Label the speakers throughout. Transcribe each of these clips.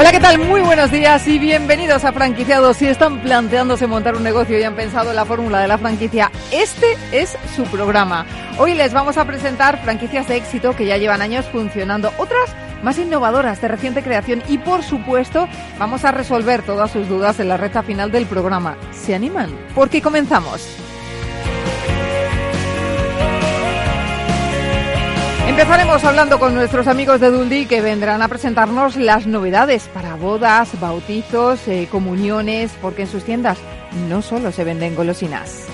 Speaker 1: Hola, ¿qué tal? Muy buenos días y bienvenidos a Franquiciados. Si están planteándose montar un negocio y han pensado en la fórmula de la franquicia, este es su programa. Hoy les vamos a presentar franquicias de éxito que ya llevan años funcionando, otras más innovadoras de reciente creación y por supuesto vamos a resolver todas sus dudas en la recta final del programa. ¿Se animan? Porque comenzamos. Empezaremos hablando con nuestros amigos de Duldi que vendrán a presentarnos las novedades para bodas, bautizos, eh, comuniones, porque en sus tiendas no solo se venden golosinas.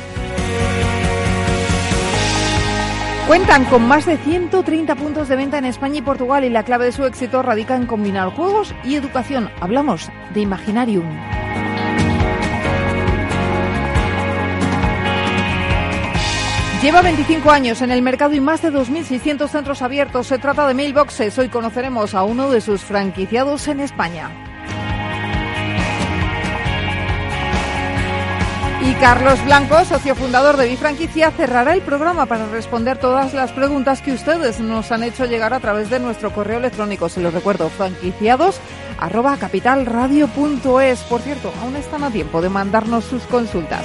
Speaker 1: Cuentan con más de 130 puntos de venta en España y Portugal y la clave de su éxito radica en combinar juegos y educación. Hablamos de Imaginarium. Lleva 25 años en el mercado y más de 2.600 centros abiertos. Se trata de Mailboxes. Hoy conoceremos a uno de sus franquiciados en España. Y Carlos Blanco, socio fundador de Bifranquicia, cerrará el programa para responder todas las preguntas que ustedes nos han hecho llegar a través de nuestro correo electrónico. Se lo recuerdo, franquiciados capitalradio.es. Por cierto, aún están a tiempo de mandarnos sus consultas.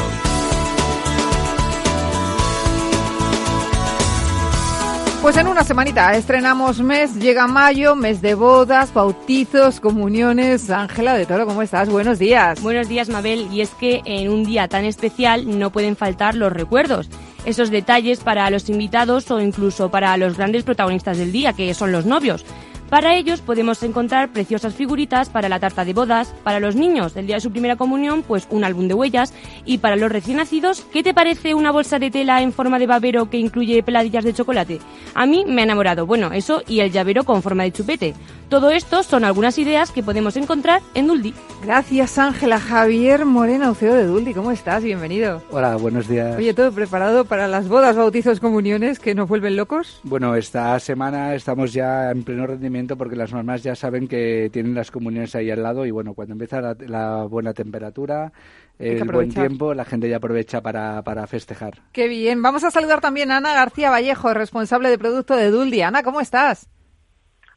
Speaker 1: Pues en una semanita estrenamos mes, llega mayo, mes de bodas, bautizos, comuniones. Ángela de Toro, ¿cómo estás? Buenos días.
Speaker 2: Buenos días, Mabel. Y es que en un día tan especial no pueden faltar los recuerdos. Esos detalles para los invitados o incluso para los grandes protagonistas del día, que son los novios. Para ellos podemos encontrar preciosas figuritas para la tarta de bodas, para los niños del día de su primera comunión, pues un álbum de huellas, y para los recién nacidos, ¿qué te parece una bolsa de tela en forma de babero que incluye peladillas de chocolate? A mí me ha enamorado, bueno, eso y el llavero con forma de chupete. Todo esto son algunas ideas que podemos encontrar en Duldi.
Speaker 1: Gracias, Ángela. Javier Moreno, CEO de Duldi, ¿cómo estás? Bienvenido.
Speaker 3: Hola, buenos días.
Speaker 1: Oye, ¿todo preparado para las bodas, bautizos, comuniones que nos vuelven locos?
Speaker 3: Bueno, esta semana estamos ya en pleno rendimiento porque las mamás ya saben que tienen las comuniones ahí al lado y bueno, cuando empieza la, buena temperatura, el buen tiempo, la gente ya aprovecha para, para, festejar.
Speaker 1: Qué bien. Vamos a saludar también a Ana García Vallejo, responsable de producto de Duldi. Ana, ¿cómo estás?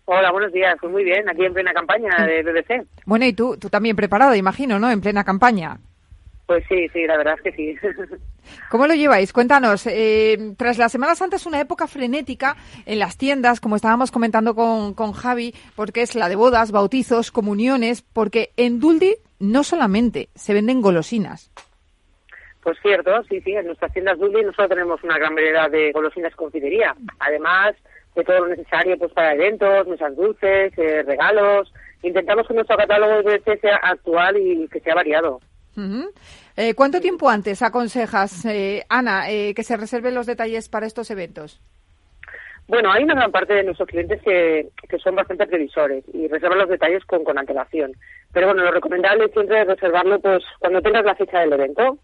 Speaker 4: Hola, buenos días. Pues muy bien, aquí en plena campaña de BBC.
Speaker 1: Bueno, y tú, tú también preparado, imagino, ¿no? En plena campaña.
Speaker 4: Pues sí, sí, la verdad es que sí.
Speaker 1: ¿Cómo lo lleváis? Cuéntanos. Eh, tras las Semanas Santas, una época frenética en las tiendas, como estábamos comentando con, con Javi, porque es la de bodas, bautizos, comuniones, porque en Duldi no solamente se venden golosinas.
Speaker 4: Pues cierto, sí, sí. En nuestras tiendas Duldi nosotros tenemos una gran variedad de golosinas confitería. Además, de todo lo necesario pues para eventos, mesas dulces, eh, regalos. Intentamos que nuestro catálogo de sea actual y que sea variado.
Speaker 1: Eh, ¿Cuánto tiempo antes aconsejas, eh, Ana, que se reserven los detalles para estos eventos?
Speaker 4: Bueno, hay una gran parte de nuestros clientes que, que son bastante previsores y reservan los detalles con, con antelación. Pero bueno, lo recomendable siempre es reservarlo pues cuando tengas la fecha del evento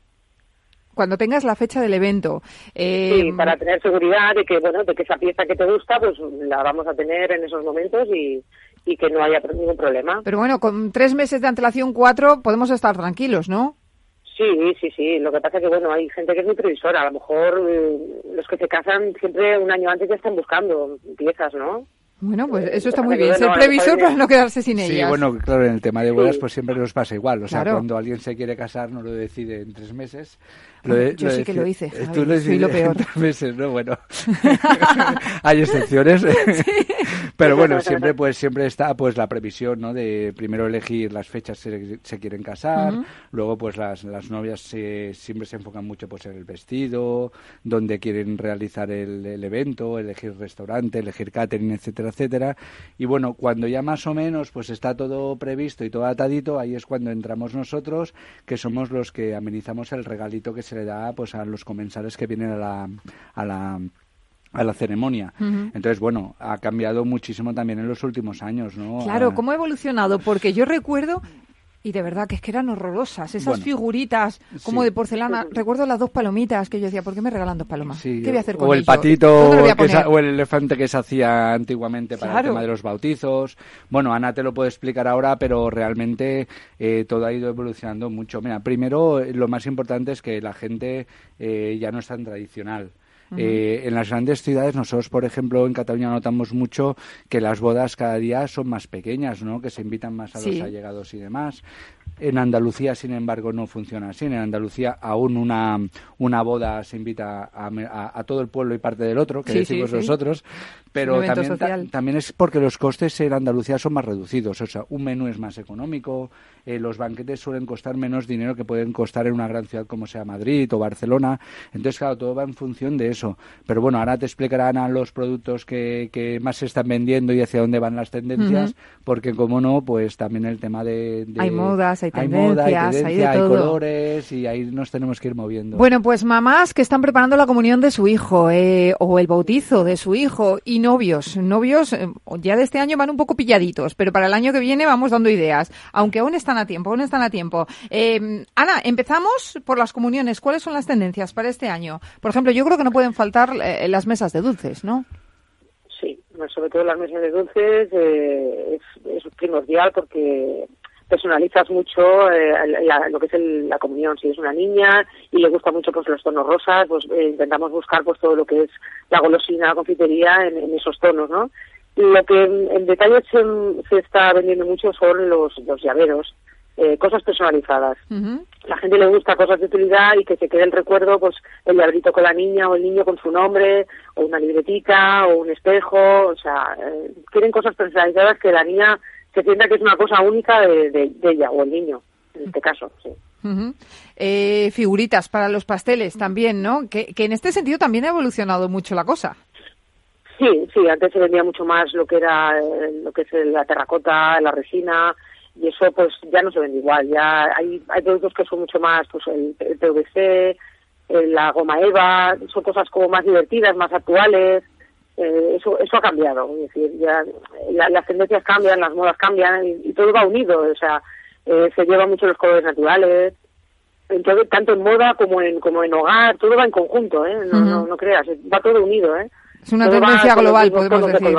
Speaker 1: cuando tengas la fecha del evento.
Speaker 4: Eh, sí, para tener seguridad de que, bueno, de que esa pieza que te gusta, pues la vamos a tener en esos momentos y, y que no haya ningún problema.
Speaker 1: Pero bueno, con tres meses de antelación, cuatro, podemos estar tranquilos, ¿no?
Speaker 4: Sí, sí, sí. Lo que pasa es que, bueno, hay gente que es muy previsora. A lo mejor eh, los que se casan siempre un año antes ya están buscando piezas, ¿no?
Speaker 1: Bueno, pues eso está muy bien. Ser previsor para no quedarse sin ellas.
Speaker 3: Sí, bueno, claro, en el tema de bodas pues siempre nos pasa igual. O sea, cuando alguien se quiere casar no lo decide en tres meses.
Speaker 1: Yo sí que lo hice. Tú lo Soy lo peor.
Speaker 3: En tres meses, ¿no? Bueno, hay excepciones. Pero bueno, siempre pues siempre está pues la previsión, ¿no? De primero elegir las fechas se, se quieren casar, luego pues las, las novias siempre se enfocan mucho pues en el vestido, donde quieren realizar el, el evento, elegir restaurante, elegir catering, etcétera, etcétera. Y bueno, cuando ya más o menos pues está todo previsto y todo atadito, ahí es cuando entramos nosotros, que somos los que amenizamos el regalito que se le da pues a los comensales que vienen a la, a la a la ceremonia. Entonces, bueno, ha cambiado muchísimo también en los últimos años, ¿no?
Speaker 1: Claro,
Speaker 3: ah.
Speaker 1: ¿cómo ha evolucionado? Porque yo recuerdo y de verdad que es que eran horrorosas, esas figuritas como de porcelana. Recuerdo las dos palomitas que yo decía, ¿por qué me regalan dos palomas? ¿Qué voy a hacer con
Speaker 3: O el patito o el elefante que se hacía antiguamente para el tema de los bautizos. Bueno, Ana te lo puede explicar ahora, pero realmente eh, todo ha ido evolucionando mucho. Mira, primero lo más importante es que la gente eh, ya no es tan tradicional. Eh, en las grandes ciudades, nosotros, por ejemplo, en Cataluña notamos mucho que las bodas cada día son más pequeñas, ¿no? Que se invitan más a los allegados y demás. En Andalucía, sin embargo, no funciona así. En Andalucía, aún una, una boda se invita a, todo el pueblo y parte del otro, que decimos nosotros, pero también, también es porque los costes en Andalucía son más reducidos. O sea, un menú es más económico, eh, los banquetes suelen costar menos dinero que pueden costar en una gran ciudad como sea Madrid o Barcelona. Entonces, claro, todo va en función de eso. Pero bueno, ahora te explicarán a los productos que, que más se están vendiendo y hacia dónde van las tendencias, porque como no, pues también el tema de...
Speaker 1: hay modas, hay tendencias, hay,
Speaker 3: hay, colores y ahí nos tenemos que ir moviendo.
Speaker 1: Bueno, pues mamás que están preparando la comunión de su hijo eh, o el bautizo de su hijo y novios, novios eh, ya de este año van un poco pilladitos, pero para el año que viene vamos dando ideas, aunque aún están a tiempo, aún están a tiempo. Eh, Ana, empezamos por las comuniones. ¿Cuáles son las tendencias para este año? Por ejemplo, yo creo que no pueden faltar las mesas de dulces, ¿no?
Speaker 4: Sí, sobre todo las mesas de dulces es, es primordial porque personalizas mucho eh, lo que es la comunión. Si es una niña y le gusta mucho pues los tonos rosas, pues eh, intentamos buscar pues todo lo que es la golosina, la confitería en, esos tonos, ¿no? Lo que en, detalle se, está vendiendo mucho son los, los llaveros, eh, cosas personalizadas. La gente le gusta cosas de utilidad y que se quede el recuerdo, pues el llaverito con la niña o el niño con su nombre, o una libretita, o un espejo, o sea, quieren cosas personalizadas que la niña se sienta que es una cosa única de, ella o el niño, en este caso, sí.
Speaker 1: Eh, figuritas para los pasteles también, ¿no? Que, en este sentido también ha evolucionado mucho la cosa.
Speaker 4: Sí, sí, antes se vendía mucho más lo que era eh, lo que es la terracota, la resina y eso pues ya no se vende igual. Ya hay, hay productos que son mucho más, pues el, el PVC, la goma eva, son cosas como más divertidas, más actuales. Eh, eso, eso ha cambiado. Es decir, ya las tendencias cambian, las modas cambian y, todo va unido. O sea, eh, se llevan mucho los colores naturales. Entonces, tanto en moda como en como en hogar, todo va en conjunto, ¿eh? No, no, creas, va todo unido, ¿eh?
Speaker 1: Es una tendencia global, podemos decir.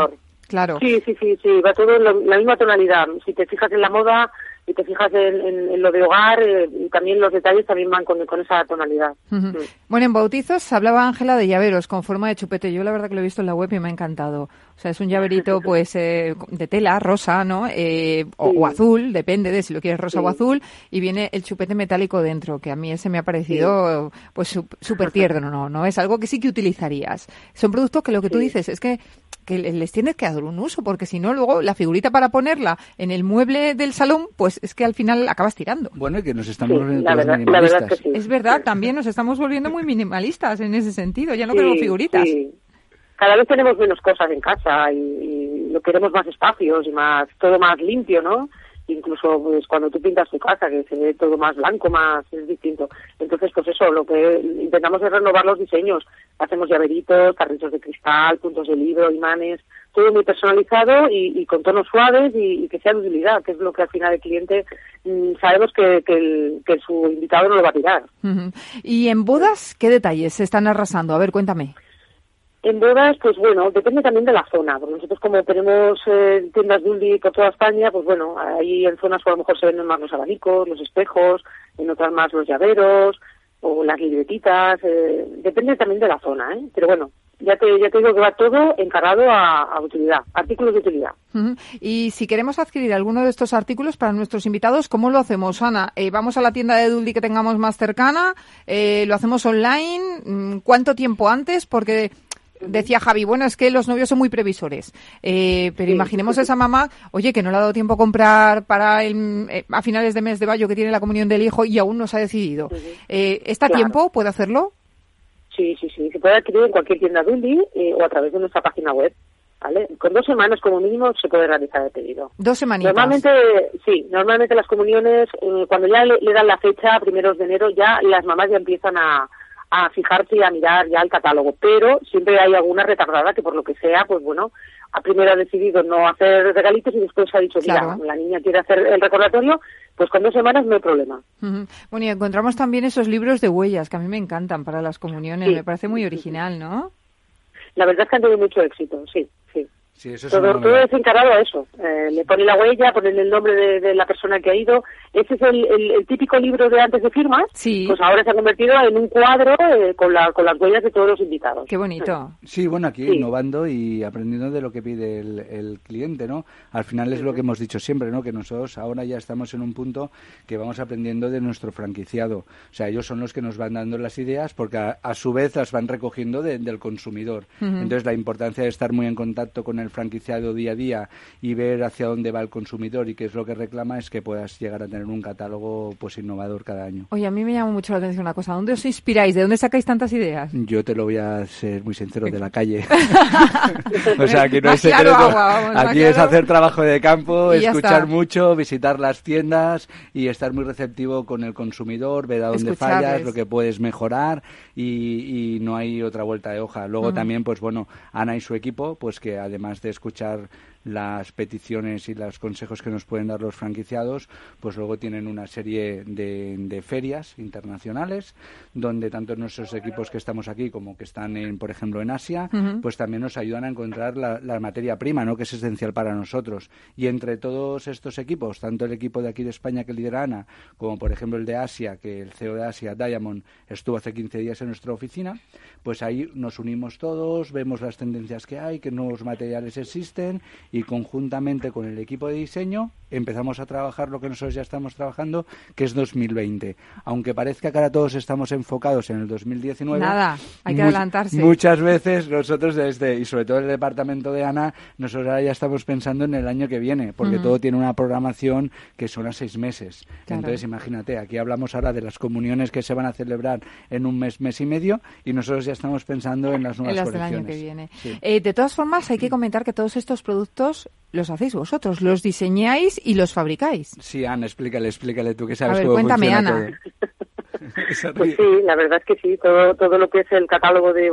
Speaker 1: Claro.
Speaker 4: Sí, sí, sí, sí, va todo en la misma tonalidad. Si te fijas en la moda, y te fijas en, lo de hogar, eh, y también los detalles también van con, esa tonalidad. Mm.
Speaker 1: Bueno, en bautizos hablaba Ángela de llaveros con forma de chupete. Yo la verdad que lo he visto en la web y me ha encantado. O sea, es un llaverito pues eh, de tela, rosa, ¿no? Eh, o, azul, depende de si lo quieres rosa o azul, y viene el chupete metálico dentro, que a mí ese me ha parecido pues súper tierno, ¿no? ¿no? Es algo que sí que utilizarías. Son productos que lo que tú dices es que que les tienes que dar un uso, porque si no, luego la figurita para ponerla en el mueble del salón, pues es que al final acabas tirando.
Speaker 3: Bueno, y que nos estamos volviendo minimalistas.
Speaker 1: Es verdad, también nos estamos volviendo muy minimalistas en ese sentido, ya no queremos figuritas.
Speaker 4: Cada vez tenemos menos cosas en casa y, y lo queremos más espacios y más todo más limpio, ¿no? Incluso pues cuando tú pintas tu casa, que se ve todo más blanco, más es distinto. Entonces, pues eso, lo que intentamos es renovar los diseños. Hacemos llaveritos, carritos de cristal, puntos de libro, imanes, todo muy personalizado y, con tonos suaves y, que sea de utilidad, que es lo que al final el cliente mm, sabemos que, que, su invitado no lo va a tirar.
Speaker 1: ¿Y en bodas qué detalles se están arrasando? A ver, cuéntame.
Speaker 4: En bodas, pues bueno, depende también de la zona, porque nosotros como tenemos eh, tiendas Dully por toda España, pues bueno, ahí en zonas a lo mejor se venden más los abanicos, los espejos, en otras más los llaveros o las libretitas, eh, depende también de la zona, ¿eh? Pero bueno, ya te, ya te digo que va todo encarado a, utilidad, artículos de utilidad.
Speaker 1: Y si queremos adquirir alguno de estos artículos para nuestros invitados, ¿cómo lo hacemos, Ana? Eh, ¿Vamos a la tienda de Dully que tengamos más cercana? Eh, ¿Lo hacemos online? Mm, ¿Cuánto tiempo antes? Porque decía Javi, bueno, es que los novios son muy previsores, eh, pero imaginemos a esa mamá, oye, que no le ha dado tiempo a comprar para el, eh, a finales de mes de mayo que tiene la comunión del hijo y aún no se ha decidido. Eh, ¿Está tiempo? ¿Puede hacerlo?
Speaker 4: Sí, sí, sí. Se puede adquirir en cualquier tienda Dully o a través de nuestra página web. ¿Vale? Con dos semanas como mínimo se puede realizar el pedido.
Speaker 1: Dos semanitas.
Speaker 4: Normalmente, sí, normalmente las comuniones, cuando ya le, dan la fecha, primeros de enero, ya las mamás ya empiezan a, a fijarse y a mirar ya el catálogo, pero siempre hay alguna retardada que por lo que sea, pues bueno, a primero ha decidido no hacer regalitos y después ha dicho, mira, la niña quiere hacer el recordatorio, pues con dos semanas no hay problema.
Speaker 1: Bueno, y encontramos también esos libros de huellas que a mí me encantan para las comuniones, me parece muy original, ¿no?
Speaker 4: La verdad es que han tenido mucho éxito, sí.
Speaker 3: Sí, eso
Speaker 4: es todo, todo es encarado a eso. Eh, le pone la huella, ponen el nombre de, la persona que ha ido. Ese es el, típico libro de antes de firmas.
Speaker 1: Sí.
Speaker 4: Pues ahora se ha convertido en un cuadro eh, con, la, con las huellas de todos los invitados.
Speaker 1: Qué bonito.
Speaker 3: Sí, bueno, aquí innovando y aprendiendo de lo que pide el, cliente, ¿no? Al final es lo que hemos dicho siempre, ¿no? Que nosotros ahora ya estamos en un punto que vamos aprendiendo de nuestro franquiciado. O sea, ellos son los que nos van dando las ideas porque a, su vez las van recogiendo del consumidor. Entonces, la importancia de estar muy en contacto con el franquiciado día a día y ver hacia dónde va el consumidor y qué es lo que reclama es que puedas llegar a tener un catálogo pues innovador cada año.
Speaker 1: Oye, a mí me llama mucho la atención una cosa. ¿Dónde os inspiráis? ¿De dónde sacáis tantas ideas?
Speaker 3: Yo te lo voy a ser muy sincero, de la calle. o sea, que no es secreto. Aquí es hacer trabajo de campo, escuchar mucho, visitar las tiendas y estar muy receptivo con el consumidor, ver a dónde fallas, lo que puedes mejorar y, no hay otra vuelta de hoja. Luego también, pues bueno, Ana y su equipo, pues que además de escuchar las peticiones y los consejos que nos pueden dar los franquiciados, pues luego tienen una serie de, ferias internacionales donde tanto nuestros equipos que estamos aquí como que están, en, por ejemplo, en Asia, pues también nos ayudan a encontrar la, materia prima, ¿no? que es esencial para nosotros. Y entre todos estos equipos, tanto el equipo de aquí de España que lidera Ana, como por ejemplo el de Asia, que el CEO de Asia, Diamond, estuvo hace 15 días en nuestra oficina, pues ahí nos unimos todos, vemos las tendencias que hay, qué nuevos materiales existen y conjuntamente con el equipo de diseño empezamos a trabajar lo que nosotros ya estamos trabajando, que es 2020. Aunque parezca que ahora todos estamos enfocados en el 2019.
Speaker 1: Nada, hay que adelantarse.
Speaker 3: Muchas veces nosotros desde, y sobre todo el departamento de Ana, nosotros ahora ya estamos pensando en el año que viene, porque todo tiene una programación que son a seis meses. Entonces, imagínate, aquí hablamos ahora de las comuniones que se van a celebrar en un mes, mes y medio, y nosotros ya estamos pensando en las nuevas
Speaker 1: en las del año que viene. Eh, de todas formas, hay que comentar que todos estos productos los hacéis vosotros, los diseñáis y los fabricáis.
Speaker 3: Sí, Ana, explícale, explícale tú que sabes
Speaker 1: A ver,
Speaker 3: cómo
Speaker 1: cuéntame, Ana.
Speaker 4: pues sí, la verdad es que sí, todo, todo lo que es el catálogo de,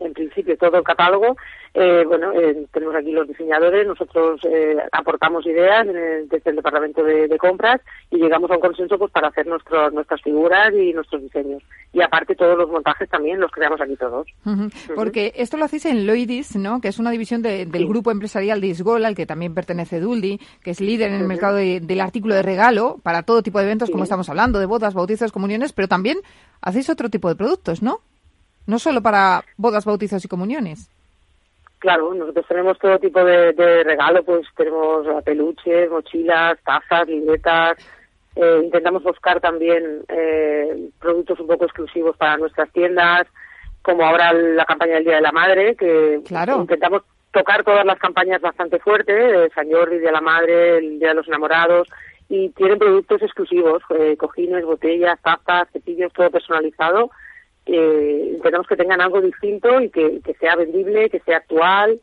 Speaker 4: en principio todo el catálogo, eh, bueno, eh, tenemos aquí los diseñadores, nosotros eh, aportamos ideas desde el departamento de, compras y llegamos a un consenso pues para hacer nuestro, nuestras figuras y nuestros diseños. Y aparte todos los montajes también los creamos aquí todos.
Speaker 1: Porque esto lo hacéis en Loidis, ¿no? Que es una división del grupo empresarial de Isgol, al que también pertenece Duldi, que es líder en el mercado del artículo de regalo para todo tipo de eventos, como estamos hablando, de bodas, bautizos, comuniones, pero también hacéis otro tipo de productos, ¿no? No solo para bodas, bautizos y comuniones.
Speaker 4: Claro, nosotros tenemos todo tipo de, regalo, pues tenemos peluches, mochilas, tazas, libretas. Eh, intentamos buscar también eh, productos un poco exclusivos para nuestras tiendas, como ahora la campaña del Día de la Madre, que
Speaker 1: claro.
Speaker 4: intentamos tocar todas las campañas bastante fuertes, de San Jordi, Día de la Madre, el Día de los Enamorados, y tienen productos exclusivos, eh, cojines, botellas, tazas, cepillos, todo personalizado. Eh, intentamos que tengan algo distinto y que, sea vendible, que sea actual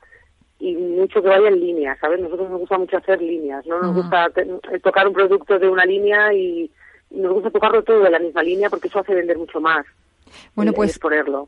Speaker 4: y mucho que vaya en línea, ¿sabes? Nosotros nos gusta mucho hacer líneas, ¿no? Nos gusta eh, tocar un producto de una línea y nos gusta tocarlo todo de la misma línea porque eso hace vender mucho más.
Speaker 1: Bueno, pues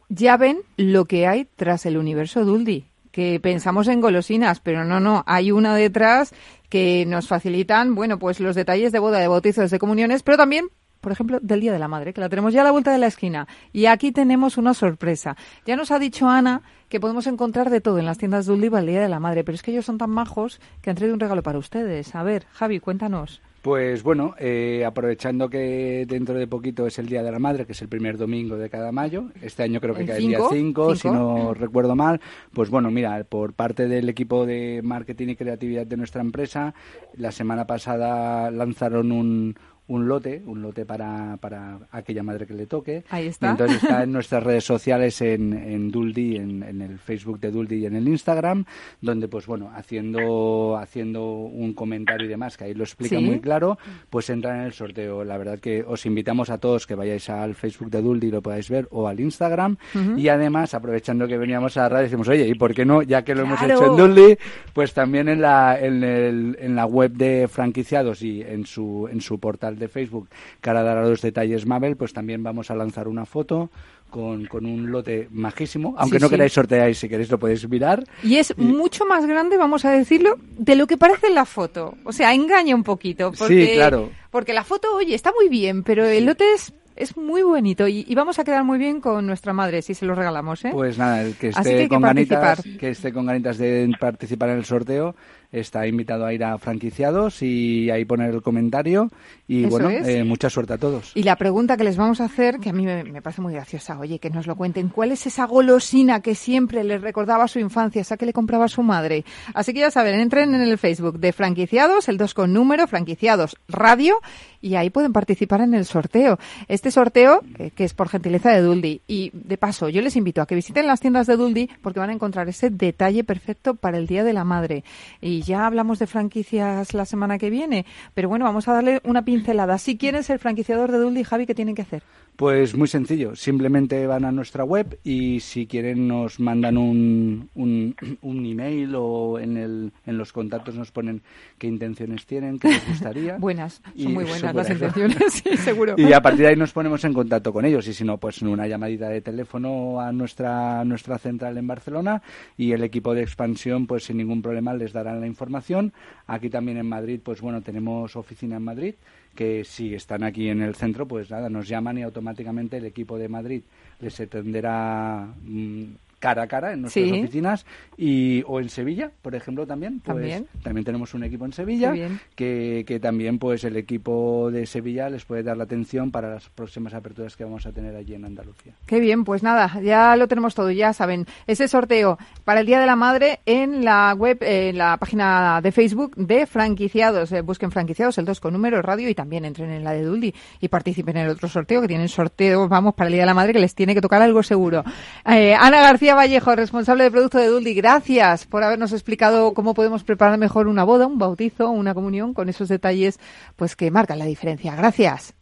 Speaker 1: ya ven lo que hay tras el universo Duldi que pensamos en golosinas, pero no, no, hay una detrás que nos facilitan, bueno, pues los detalles de boda, de bautizos, de comuniones, pero también por ejemplo, del Día de la Madre, que la tenemos ya a la vuelta de la esquina. Y aquí tenemos una sorpresa. Ya nos ha dicho Ana que podemos encontrar de todo en las tiendas de Uldiva el Día de la Madre, pero es que ellos son tan majos que han traído un regalo para ustedes. A ver, Javi, cuéntanos.
Speaker 3: Pues bueno, eh, aprovechando que dentro de poquito es el Día de la Madre, que es el primer domingo de cada mayo, este año creo que cae el día 5, si no recuerdo mal, pues bueno, mira, por parte del equipo de marketing y creatividad de nuestra empresa, la semana pasada lanzaron un, un lote, un lote para, para aquella madre que le toque.
Speaker 1: Ahí está.
Speaker 3: entonces está en nuestras redes sociales, en, en Duldi, en, en, el Facebook de Duldi y en el Instagram, donde pues bueno, haciendo, haciendo un comentario y demás, que ahí lo explica muy claro, pues entran en el sorteo. La verdad que os invitamos a todos que vayáis al Facebook de Duldi y lo podáis ver, o al Instagram. Y además, aprovechando que veníamos a la radio, decimos, oye, ¿y por qué no? Ya que lo hemos hecho en Duldi, pues también en la, en, el, en la web de franquiciados y en su, en su portal de Facebook, Cara dará los detalles Mabel, pues también vamos a lanzar una foto con, con, un lote majísimo. Aunque no queráis sortear, si queréis lo podéis mirar.
Speaker 1: Y es mucho más grande, vamos a decirlo, de lo que parece en la foto. O sea, engaña un poquito. Porque,
Speaker 3: sí, claro.
Speaker 1: Porque la foto, oye, está muy bien, pero el lote es es muy bonito y, vamos a quedar muy bien con nuestra madre si se lo regalamos, ¿eh?
Speaker 3: Pues nada, el que esté con ganitas, que esté con ganitas de participar en el sorteo, está invitado a ir a franquiciados y ahí poner el comentario. Y bueno, eh, mucha suerte a todos.
Speaker 1: Y la pregunta que les vamos a hacer, que a mí me, parece muy graciosa, oye, que nos lo cuenten, ¿cuál es esa golosina que siempre les recordaba su infancia, esa que le compraba a su madre? Así que ya saben, entren en el Facebook de franquiciados, el 2 con número, franquiciados radio, y ahí pueden participar en el sorteo. Este sorteo, eh, que es por gentileza de Duldi. Y de paso, yo les invito a que visiten las tiendas de Duldi porque van a encontrar ese detalle perfecto para el Día de la Madre. Y y ya hablamos de franquicias la semana que viene, pero bueno, vamos a darle una pincelada. Si quieren ser franquiciador de Duldi, Javi, ¿qué tienen que hacer?
Speaker 3: Pues muy sencillo, simplemente van a nuestra web y si quieren nos mandan un, un, un email o en, el, en los contactos nos ponen qué intenciones tienen, qué les gustaría.
Speaker 1: buenas, son muy buenas las intenciones, sí, seguro.
Speaker 3: Y a partir de ahí nos ponemos en contacto con ellos y si no, pues una llamadita de teléfono a nuestra, nuestra central en Barcelona y el equipo de expansión pues sin ningún problema les darán la información. Aquí también en Madrid, pues bueno, tenemos oficina en Madrid que si están aquí en el centro, pues nada, nos llaman y automáticamente el equipo de Madrid les atenderá mm, cara a cara en nuestras oficinas y o en Sevilla, por ejemplo, también. Pues, ¿También? también tenemos un equipo en Sevilla que, que también pues el equipo de Sevilla les puede dar la atención para las próximas aperturas que vamos a tener allí en Andalucía.
Speaker 1: Qué bien, pues nada, ya lo tenemos todo, ya saben. Ese sorteo para el Día de la Madre en la web, en la página de Facebook de franquiciados. Eh, busquen franquiciados, el 2 con número radio y también entren en la de Duldi y participen en el otro sorteo que tienen sorteo, vamos, para el Día de la Madre que les tiene que tocar algo seguro. Eh, Ana García Vallejo, responsable de producto de Duldi, gracias por habernos explicado cómo podemos preparar mejor una boda, un bautizo, una comunión, con esos detalles pues que marcan la diferencia. Gracias.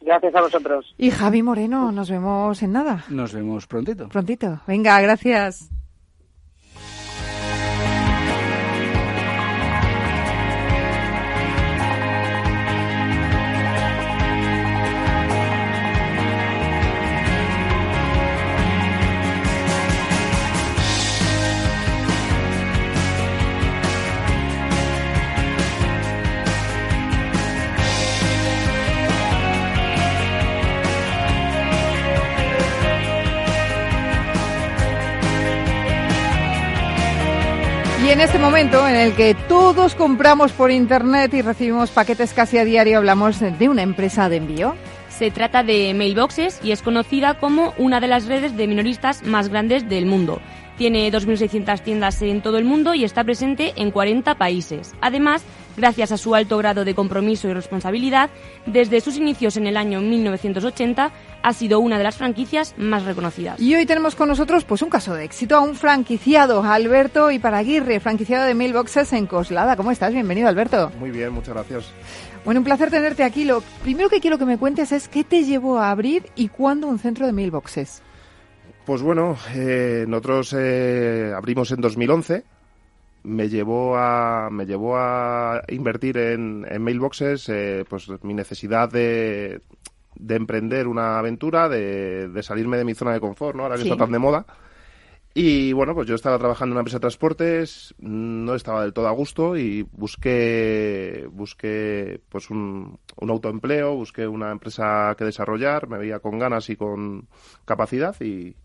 Speaker 4: Gracias a vosotros.
Speaker 1: Y Javi Moreno, nos vemos en nada.
Speaker 3: Nos vemos prontito.
Speaker 1: Prontito. Venga, gracias. Y en este momento en el que todos compramos por Internet y recibimos paquetes casi a diario, hablamos de una empresa de envío.
Speaker 2: Se trata de Mailboxes y es conocida como una de las redes de minoristas más grandes del mundo. Tiene 2.600 tiendas en todo el mundo y está presente en 40 países. Además, gracias a su alto grado de compromiso y responsabilidad, desde sus inicios en el año 1980 ha sido una de las franquicias más reconocidas.
Speaker 1: Y hoy tenemos con nosotros pues un caso de éxito, a un franquiciado, Alberto Iparaguirre, franquiciado de Mailboxes en Coslada. ¿Cómo estás? Bienvenido, Alberto.
Speaker 5: Muy bien, muchas gracias.
Speaker 1: Bueno, un placer tenerte aquí. Lo primero que quiero que me cuentes es qué te llevó a abrir y cuándo un centro de Mailboxes.
Speaker 5: Pues bueno, eh, nosotros eh, abrimos en 2011. Me llevó a, me llevó a invertir en, mailboxes, eh, pues mi necesidad de, de emprender una aventura, de, de, salirme de mi zona de confort, ¿no? Ahora que está tan de moda. Y bueno, pues yo estaba trabajando en una empresa de transportes, no estaba del todo a gusto y busqué, busqué pues un, un autoempleo, busqué una empresa que desarrollar, me veía con ganas y con capacidad y,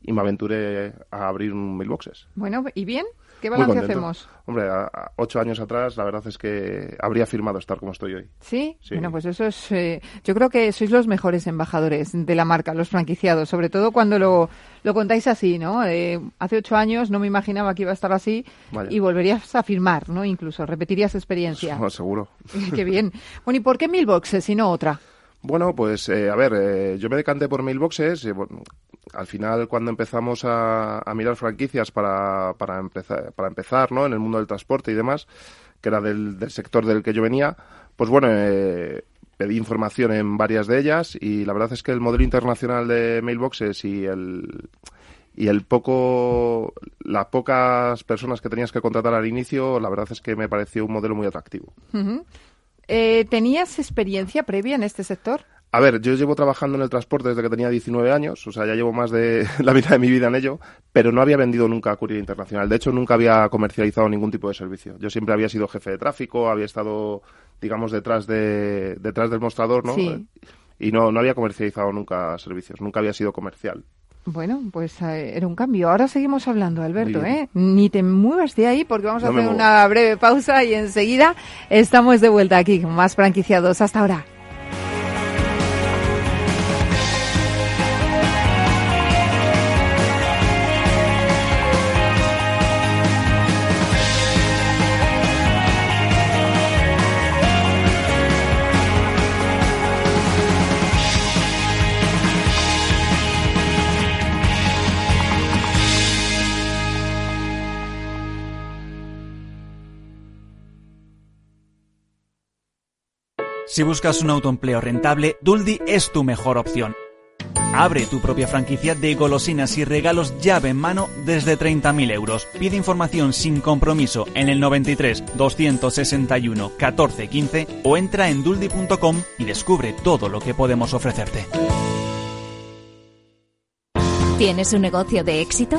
Speaker 5: y me aventuré a abrir un mailboxes.
Speaker 1: Bueno, ¿y bien? ¿Qué balance hacemos?
Speaker 5: Hombre, a, ocho años atrás la verdad es que habría firmado estar como estoy hoy.
Speaker 1: ¿Sí? Bueno, pues eso es... Eh, yo creo que sois los mejores embajadores de la marca, los franquiciados, sobre todo cuando lo, lo contáis así, ¿no? Eh, hace ocho años no me imaginaba que iba a estar así y volverías a firmar, ¿no? Incluso, repetirías experiencia.
Speaker 5: seguro.
Speaker 1: Qué bien. Bueno, ¿y por qué mil boxes y no otra?
Speaker 5: Bueno, pues eh, a ver, eh, yo me decanté por mailboxes. Y, al final, cuando empezamos a, mirar franquicias para, para, empezar, para empezar ¿no? en el mundo del transporte y demás, que era del, sector del que yo venía, pues bueno, eh, pedí información en varias de ellas y la verdad es que el modelo internacional de mailboxes y el y el poco las pocas personas que tenías que contratar al inicio, la verdad es que me pareció un modelo muy atractivo.
Speaker 1: Eh, ¿Tenías experiencia previa en este sector?
Speaker 5: A ver, yo llevo trabajando en el transporte desde que tenía 19 años, o sea, ya llevo más de la mitad de mi vida en ello, pero no había vendido nunca a Courier Internacional. De hecho, nunca había comercializado ningún tipo de servicio. Yo siempre había sido jefe de tráfico, había estado, digamos, detrás, de, detrás del mostrador, ¿no? Y no, no había comercializado nunca servicios, nunca había sido comercial.
Speaker 1: Bueno, pues eh, era un cambio. Ahora seguimos hablando, Alberto, ¿eh? Ni te muevas de ahí porque vamos a hacer una breve pausa y enseguida estamos de vuelta aquí con más franquiciados. Hasta ahora.
Speaker 6: Si buscas un autoempleo rentable, Duldi es tu mejor opción. Abre tu propia franquicia de golosinas y regalos llave en mano desde 30.000 euros. Pide información sin compromiso en el 93 261 14 15 o entra en duldi.com y descubre todo lo que podemos ofrecerte.
Speaker 7: ¿Tienes un negocio de éxito?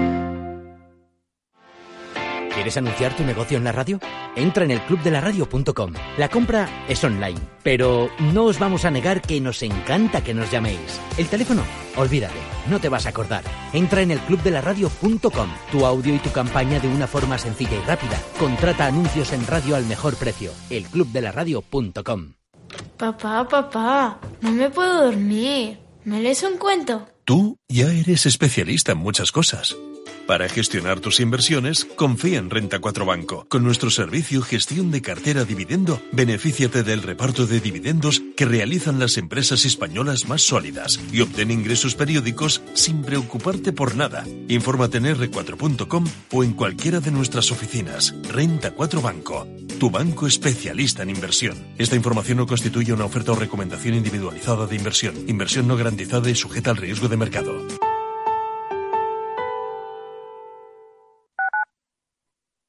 Speaker 8: ¿Quieres anunciar tu negocio en la radio? Entra en el clubdelaradio.com. La compra es online, pero no os vamos a negar que nos encanta que nos llaméis. El teléfono, olvídate, no te vas a acordar. Entra en el clubdelaradio.com. Tu audio y tu campaña de una forma sencilla y rápida. Contrata anuncios en radio al mejor precio. Elclubdelaradio.com.
Speaker 9: Papá, papá, no me puedo dormir. ¿Me lees un cuento?
Speaker 10: Tú ya eres especialista en muchas cosas. Para gestionar tus inversiones, confía en Renta 4 Banco. Con nuestro servicio Gestión de Cartera Dividendo, benefíciate del reparto de dividendos que realizan las empresas españolas más sólidas y obtén ingresos periódicos sin preocuparte por nada. Infórmate en r4.com o en cualquiera de nuestras oficinas. Renta 4 Banco, tu banco especialista en inversión. Esta información no constituye una oferta o recomendación individualizada de inversión. Inversión no garantizada y sujeta al riesgo de mercado.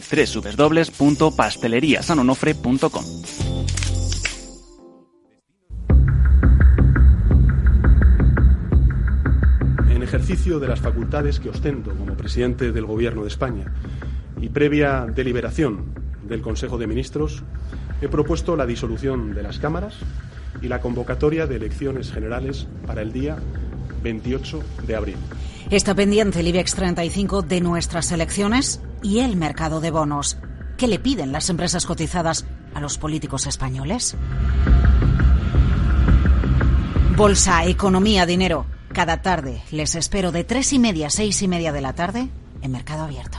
Speaker 6: www.pasteleriasanonofre.com.
Speaker 11: En ejercicio de las facultades que ostento como presidente del Gobierno de España y previa deliberación del Consejo de Ministros, he propuesto la disolución de las cámaras y la convocatoria de elecciones generales para el día 28 de abril.
Speaker 12: Está pendiente el IBEX 35 de nuestras elecciones y el mercado de bonos. ¿Qué le piden las empresas cotizadas a los políticos españoles? Bolsa, economía, dinero. Cada tarde les espero de tres y media a seis y media de la tarde en Mercado Abierto.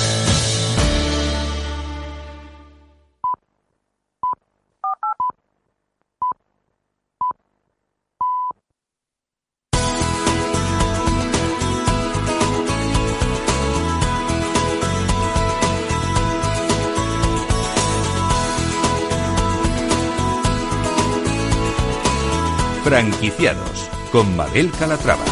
Speaker 13: Franquiciados con Mabel Calatrava.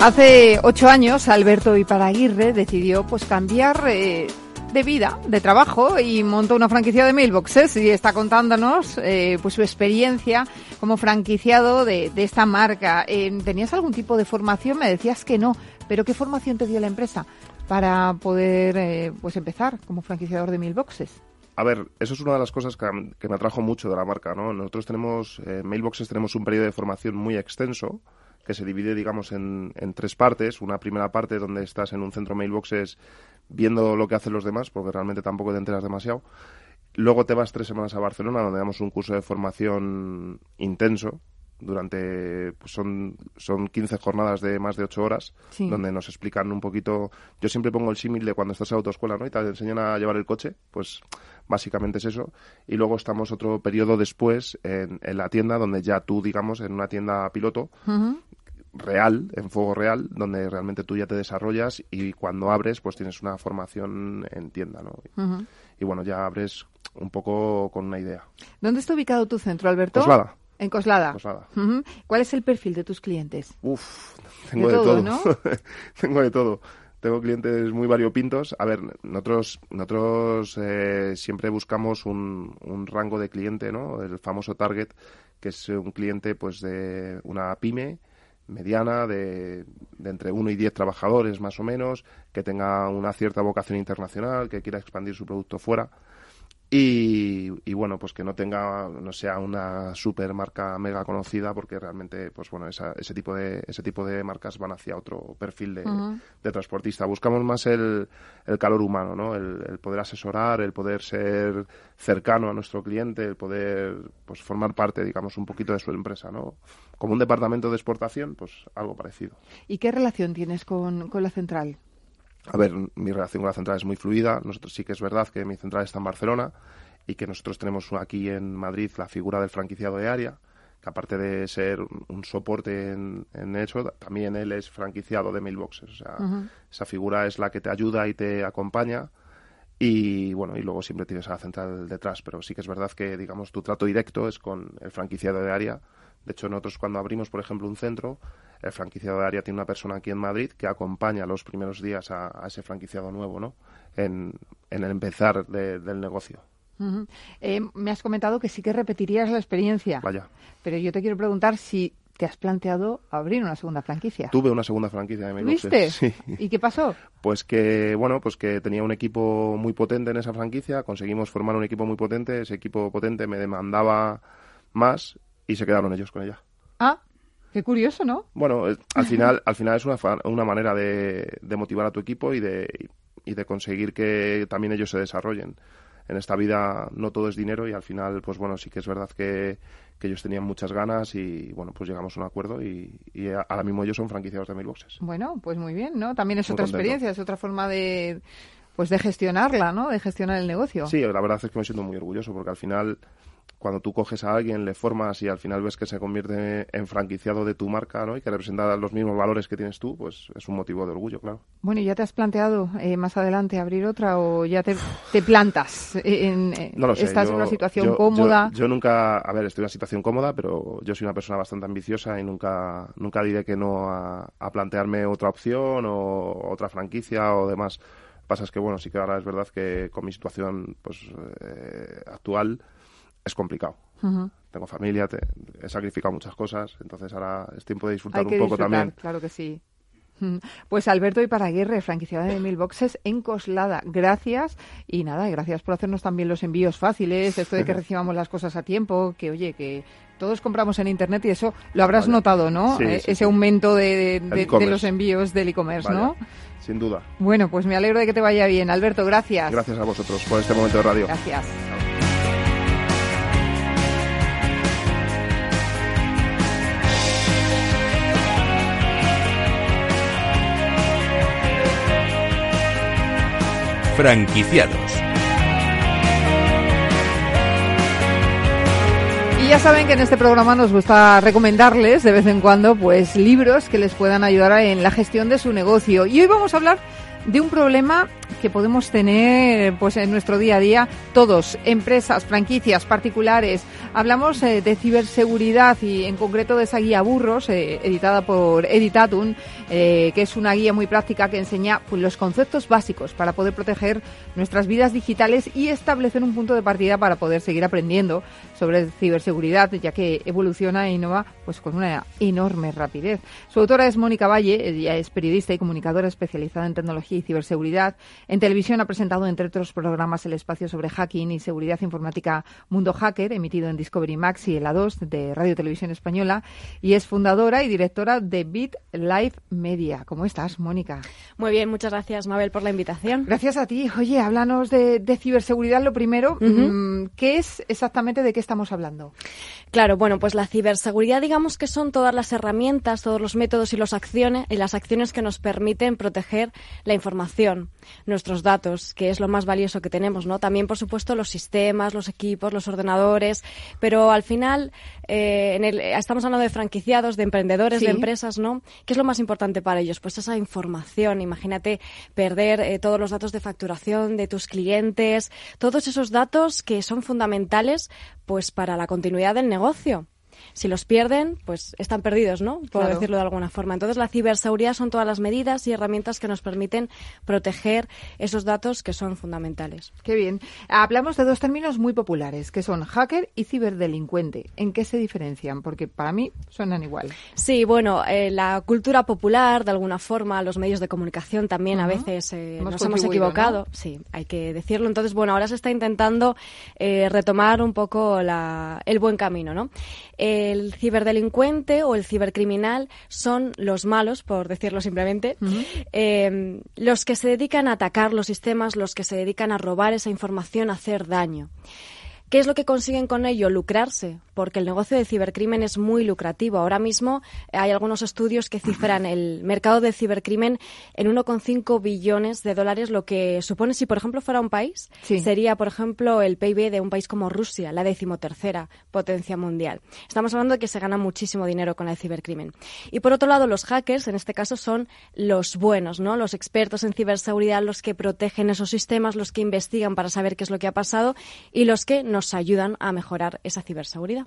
Speaker 1: Hace ocho años Alberto Iparaguirre decidió pues cambiar eh, de vida, de trabajo y montó una franquicia de mailboxes y está contándonos eh, pues su experiencia como franquiciado de, esta marca. Eh, ¿Tenías algún tipo de formación? Me decías que no, pero ¿qué formación te dio la empresa para poder pues empezar como franquiciador de mailboxes?
Speaker 5: A ver, eso es una de las cosas que, me atrajo mucho de la marca, ¿no? Nosotros tenemos, eh, Mailboxes tenemos un periodo de formación muy extenso que se divide, digamos, en, tres partes. Una primera parte donde estás en un centro Mailboxes viendo lo que hacen los demás, porque realmente tampoco te enteras demasiado. Luego te vas tres semanas a Barcelona, donde damos un curso de formación intenso, durante pues son son 15 jornadas de más de 8 horas donde nos explican un poquito yo siempre pongo el símil de cuando estás en autoescuela no y te enseñan a llevar el coche pues básicamente es eso. Y luego estamos otro periodo después en, la tienda donde ya tú digamos en una tienda piloto real en fuego real donde realmente tú ya te desarrollas y cuando abres pues tienes una formación en tienda no y bueno ya abres un poco con una idea.
Speaker 1: ¿dónde está ubicado tu centro Alberto?
Speaker 5: Coslada
Speaker 1: en Coslada. ¿Cuál es el perfil de tus clientes?
Speaker 5: Uf, tengo de, todo. ¿no? tengo de todo. Tengo clientes muy variopintos. A ver, nosotros, nosotros eh, siempre buscamos un, un, rango de cliente, ¿no? El famoso target, que es un cliente pues de una pyme mediana de, de entre 1 y 10 trabajadores más o menos, que tenga una cierta vocación internacional, que quiera expandir su producto fuera. Y, bueno, pues que no tenga, no sea una super marca mega conocida, porque realmente, pues bueno, ese tipo de ese tipo de marcas van hacia otro perfil de, transportista. Buscamos más el, el calor humano, ¿no? El, poder asesorar, el poder ser cercano a nuestro cliente, el poder, pues formar parte, digamos, un poquito de su empresa, ¿no? Como un departamento de exportación, pues algo parecido.
Speaker 1: ¿Y qué relación tienes con, con la central?
Speaker 5: A ver, mi relación con la central es muy fluida. Nosotros sí que es verdad que mi central está en Barcelona y que nosotros tenemos aquí en Madrid la figura del franquiciado de área, que aparte de ser un soporte en, en eso, también él es franquiciado de mailboxes. O sea, esa figura es la que te ayuda y te acompaña. Y bueno, y luego siempre tienes a la central detrás, pero sí que es verdad que, digamos, tu trato directo es con el franquiciado de área. De hecho, nosotros cuando abrimos, por ejemplo, un centro, el franquiciado de área tiene una persona aquí en Madrid que acompaña los primeros días a, ese franquiciado nuevo, ¿no? En, el empezar del negocio.
Speaker 1: Eh, me has comentado que sí que repetirías la experiencia.
Speaker 5: Vaya.
Speaker 1: Pero yo te quiero preguntar si te has planteado abrir una segunda franquicia.
Speaker 5: Tuve una segunda franquicia de Mailboxes.
Speaker 1: ¿Viste?
Speaker 5: Sí.
Speaker 1: ¿Y qué pasó?
Speaker 5: Pues que, bueno, pues que tenía un equipo muy potente en esa franquicia, conseguimos formar un equipo muy potente, ese equipo potente me demandaba más y se quedaron ellos con ella.
Speaker 1: Ah, Qué curioso, ¿no?
Speaker 5: Bueno, al final, al final es una, una manera de, de, motivar a tu equipo y de, y de conseguir que también ellos se desarrollen. En esta vida no todo es dinero y al final, pues bueno, sí que es verdad que, que ellos tenían muchas ganas y bueno, pues llegamos a un acuerdo y, y ahora mismo ellos son franquiciados de mil boxes.
Speaker 1: Bueno, pues muy bien, ¿no? También es otra experiencia, es otra forma de pues de gestionarla, ¿no? De gestionar el negocio.
Speaker 5: Sí, la verdad es que me siento muy orgulloso porque al final cuando tú coges a alguien, le formas y al final ves que se convierte en franquiciado de tu marca ¿no? y que representa los mismos valores que tienes tú, pues es un motivo de orgullo, claro.
Speaker 1: Bueno, ¿y ya te has planteado eh, más adelante abrir otra o ya te, plantas? En, eh,
Speaker 5: no lo sé.
Speaker 1: ¿Estás en una situación cómoda?
Speaker 5: Yo, nunca, a ver, estoy en una situación cómoda, pero yo soy una persona bastante ambiciosa y nunca, nunca diré que no a, plantearme otra opción o otra franquicia o demás. Pasa es que, bueno, sí que ahora es verdad que con mi situación pues eh, actual es complicado. Tengo familia, he sacrificado muchas cosas, entonces ahora es tiempo de disfrutar un poco también.
Speaker 1: Claro que sí. Pues Alberto y Paraguirre, franquiciada de Mil Boxes en Coslada. Gracias y nada, gracias por hacernos también los envíos fáciles, esto de que recibamos las cosas a tiempo, que oye, que todos compramos en internet y eso lo habrás notado, ¿no? Eh, ese aumento de, los envíos del e-commerce, ¿no?
Speaker 5: Sin duda.
Speaker 1: Bueno, pues me alegro de que te vaya bien. Alberto, gracias.
Speaker 5: Gracias a vosotros por este momento de radio.
Speaker 1: Gracias.
Speaker 13: Franquiciados.
Speaker 1: Y ya saben que en este programa nos gusta recomendarles de vez en cuando pues libros que les puedan ayudar en la gestión de su negocio. Y hoy vamos a hablar de un problema que podemos tener pues en nuestro día a día todos, empresas, franquicias, particulares. Hablamos eh, de ciberseguridad y en concreto de esa guía Burros, eh, editada por Editatum, eh, que es una guía muy práctica que enseña pues, los conceptos básicos para poder proteger nuestras vidas digitales y establecer un punto de partida para poder seguir aprendiendo sobre ciberseguridad, ya que evoluciona e innova pues con una enorme rapidez. Su autora es Mónica Valle, ella es periodista y comunicadora especializada en tecnología y ciberseguridad. En televisión ha presentado, entre otros programas, el espacio sobre hacking y seguridad informática Mundo Hacker, emitido en Discovery Max y en la 2 de Radio Televisión Española, y es fundadora y directora de Bit Live Media. ¿Cómo estás, Mónica?
Speaker 14: Muy bien, muchas gracias, Mabel, por la invitación.
Speaker 1: Gracias a ti. Oye, háblanos de, ciberseguridad. Lo primero, mm, ¿qué es exactamente de qué estamos hablando?
Speaker 14: Claro, bueno, pues la ciberseguridad, digamos que son todas las herramientas, todos los métodos y, los acciones, y las acciones que nos permiten proteger la información, nuestros datos, que es lo más valioso que tenemos, ¿no? También, por supuesto, los sistemas, los equipos, los ordenadores, pero al final eh, en el, estamos hablando de franquiciados, de emprendedores, de empresas, ¿no? ¿Qué es lo más importante para ellos? Pues esa información. Imagínate perder eh, todos los datos de facturación de tus clientes, todos esos datos que son fundamentales, pues para la continuidad del negocio si los pierden, pues están perdidos, ¿no? Por decirlo de alguna forma. Entonces, la ciberseguridad son todas las medidas y herramientas que nos permiten proteger esos datos que son fundamentales.
Speaker 1: Qué bien. Hablamos de dos términos muy populares, que son hacker y ciberdelincuente. ¿En qué se diferencian? Porque para mí suenan igual.
Speaker 14: Sí, bueno, eh, la cultura popular, de alguna forma, los medios de comunicación también a veces eh, nos hemos equivocado. Sí, hay que decirlo. Entonces, bueno, ahora se está intentando eh, retomar un poco el buen camino, ¿no? El ciberdelincuente o el cibercriminal son los malos, por decirlo simplemente, eh, los que se dedican a atacar los sistemas, los que se dedican a robar esa información, a hacer daño. ¿Qué es lo que consiguen con ello? Lucrarse, porque el negocio de cibercrimen es muy lucrativo. Ahora mismo hay algunos estudios que cifran el mercado del cibercrimen en 1,5 billones de dólares, lo que supone si, por ejemplo, fuera un país, sería, por ejemplo, el PIB de un país como Rusia, la decimotercera potencia mundial. Estamos hablando de que se gana muchísimo dinero con el cibercrimen. Y por otro lado, los hackers, en este caso, son los buenos, ¿no? Los expertos en ciberseguridad, los que protegen esos sistemas, los que investigan para saber qué es lo que ha pasado y los que nos ayudan a mejorar esa ciberseguridad.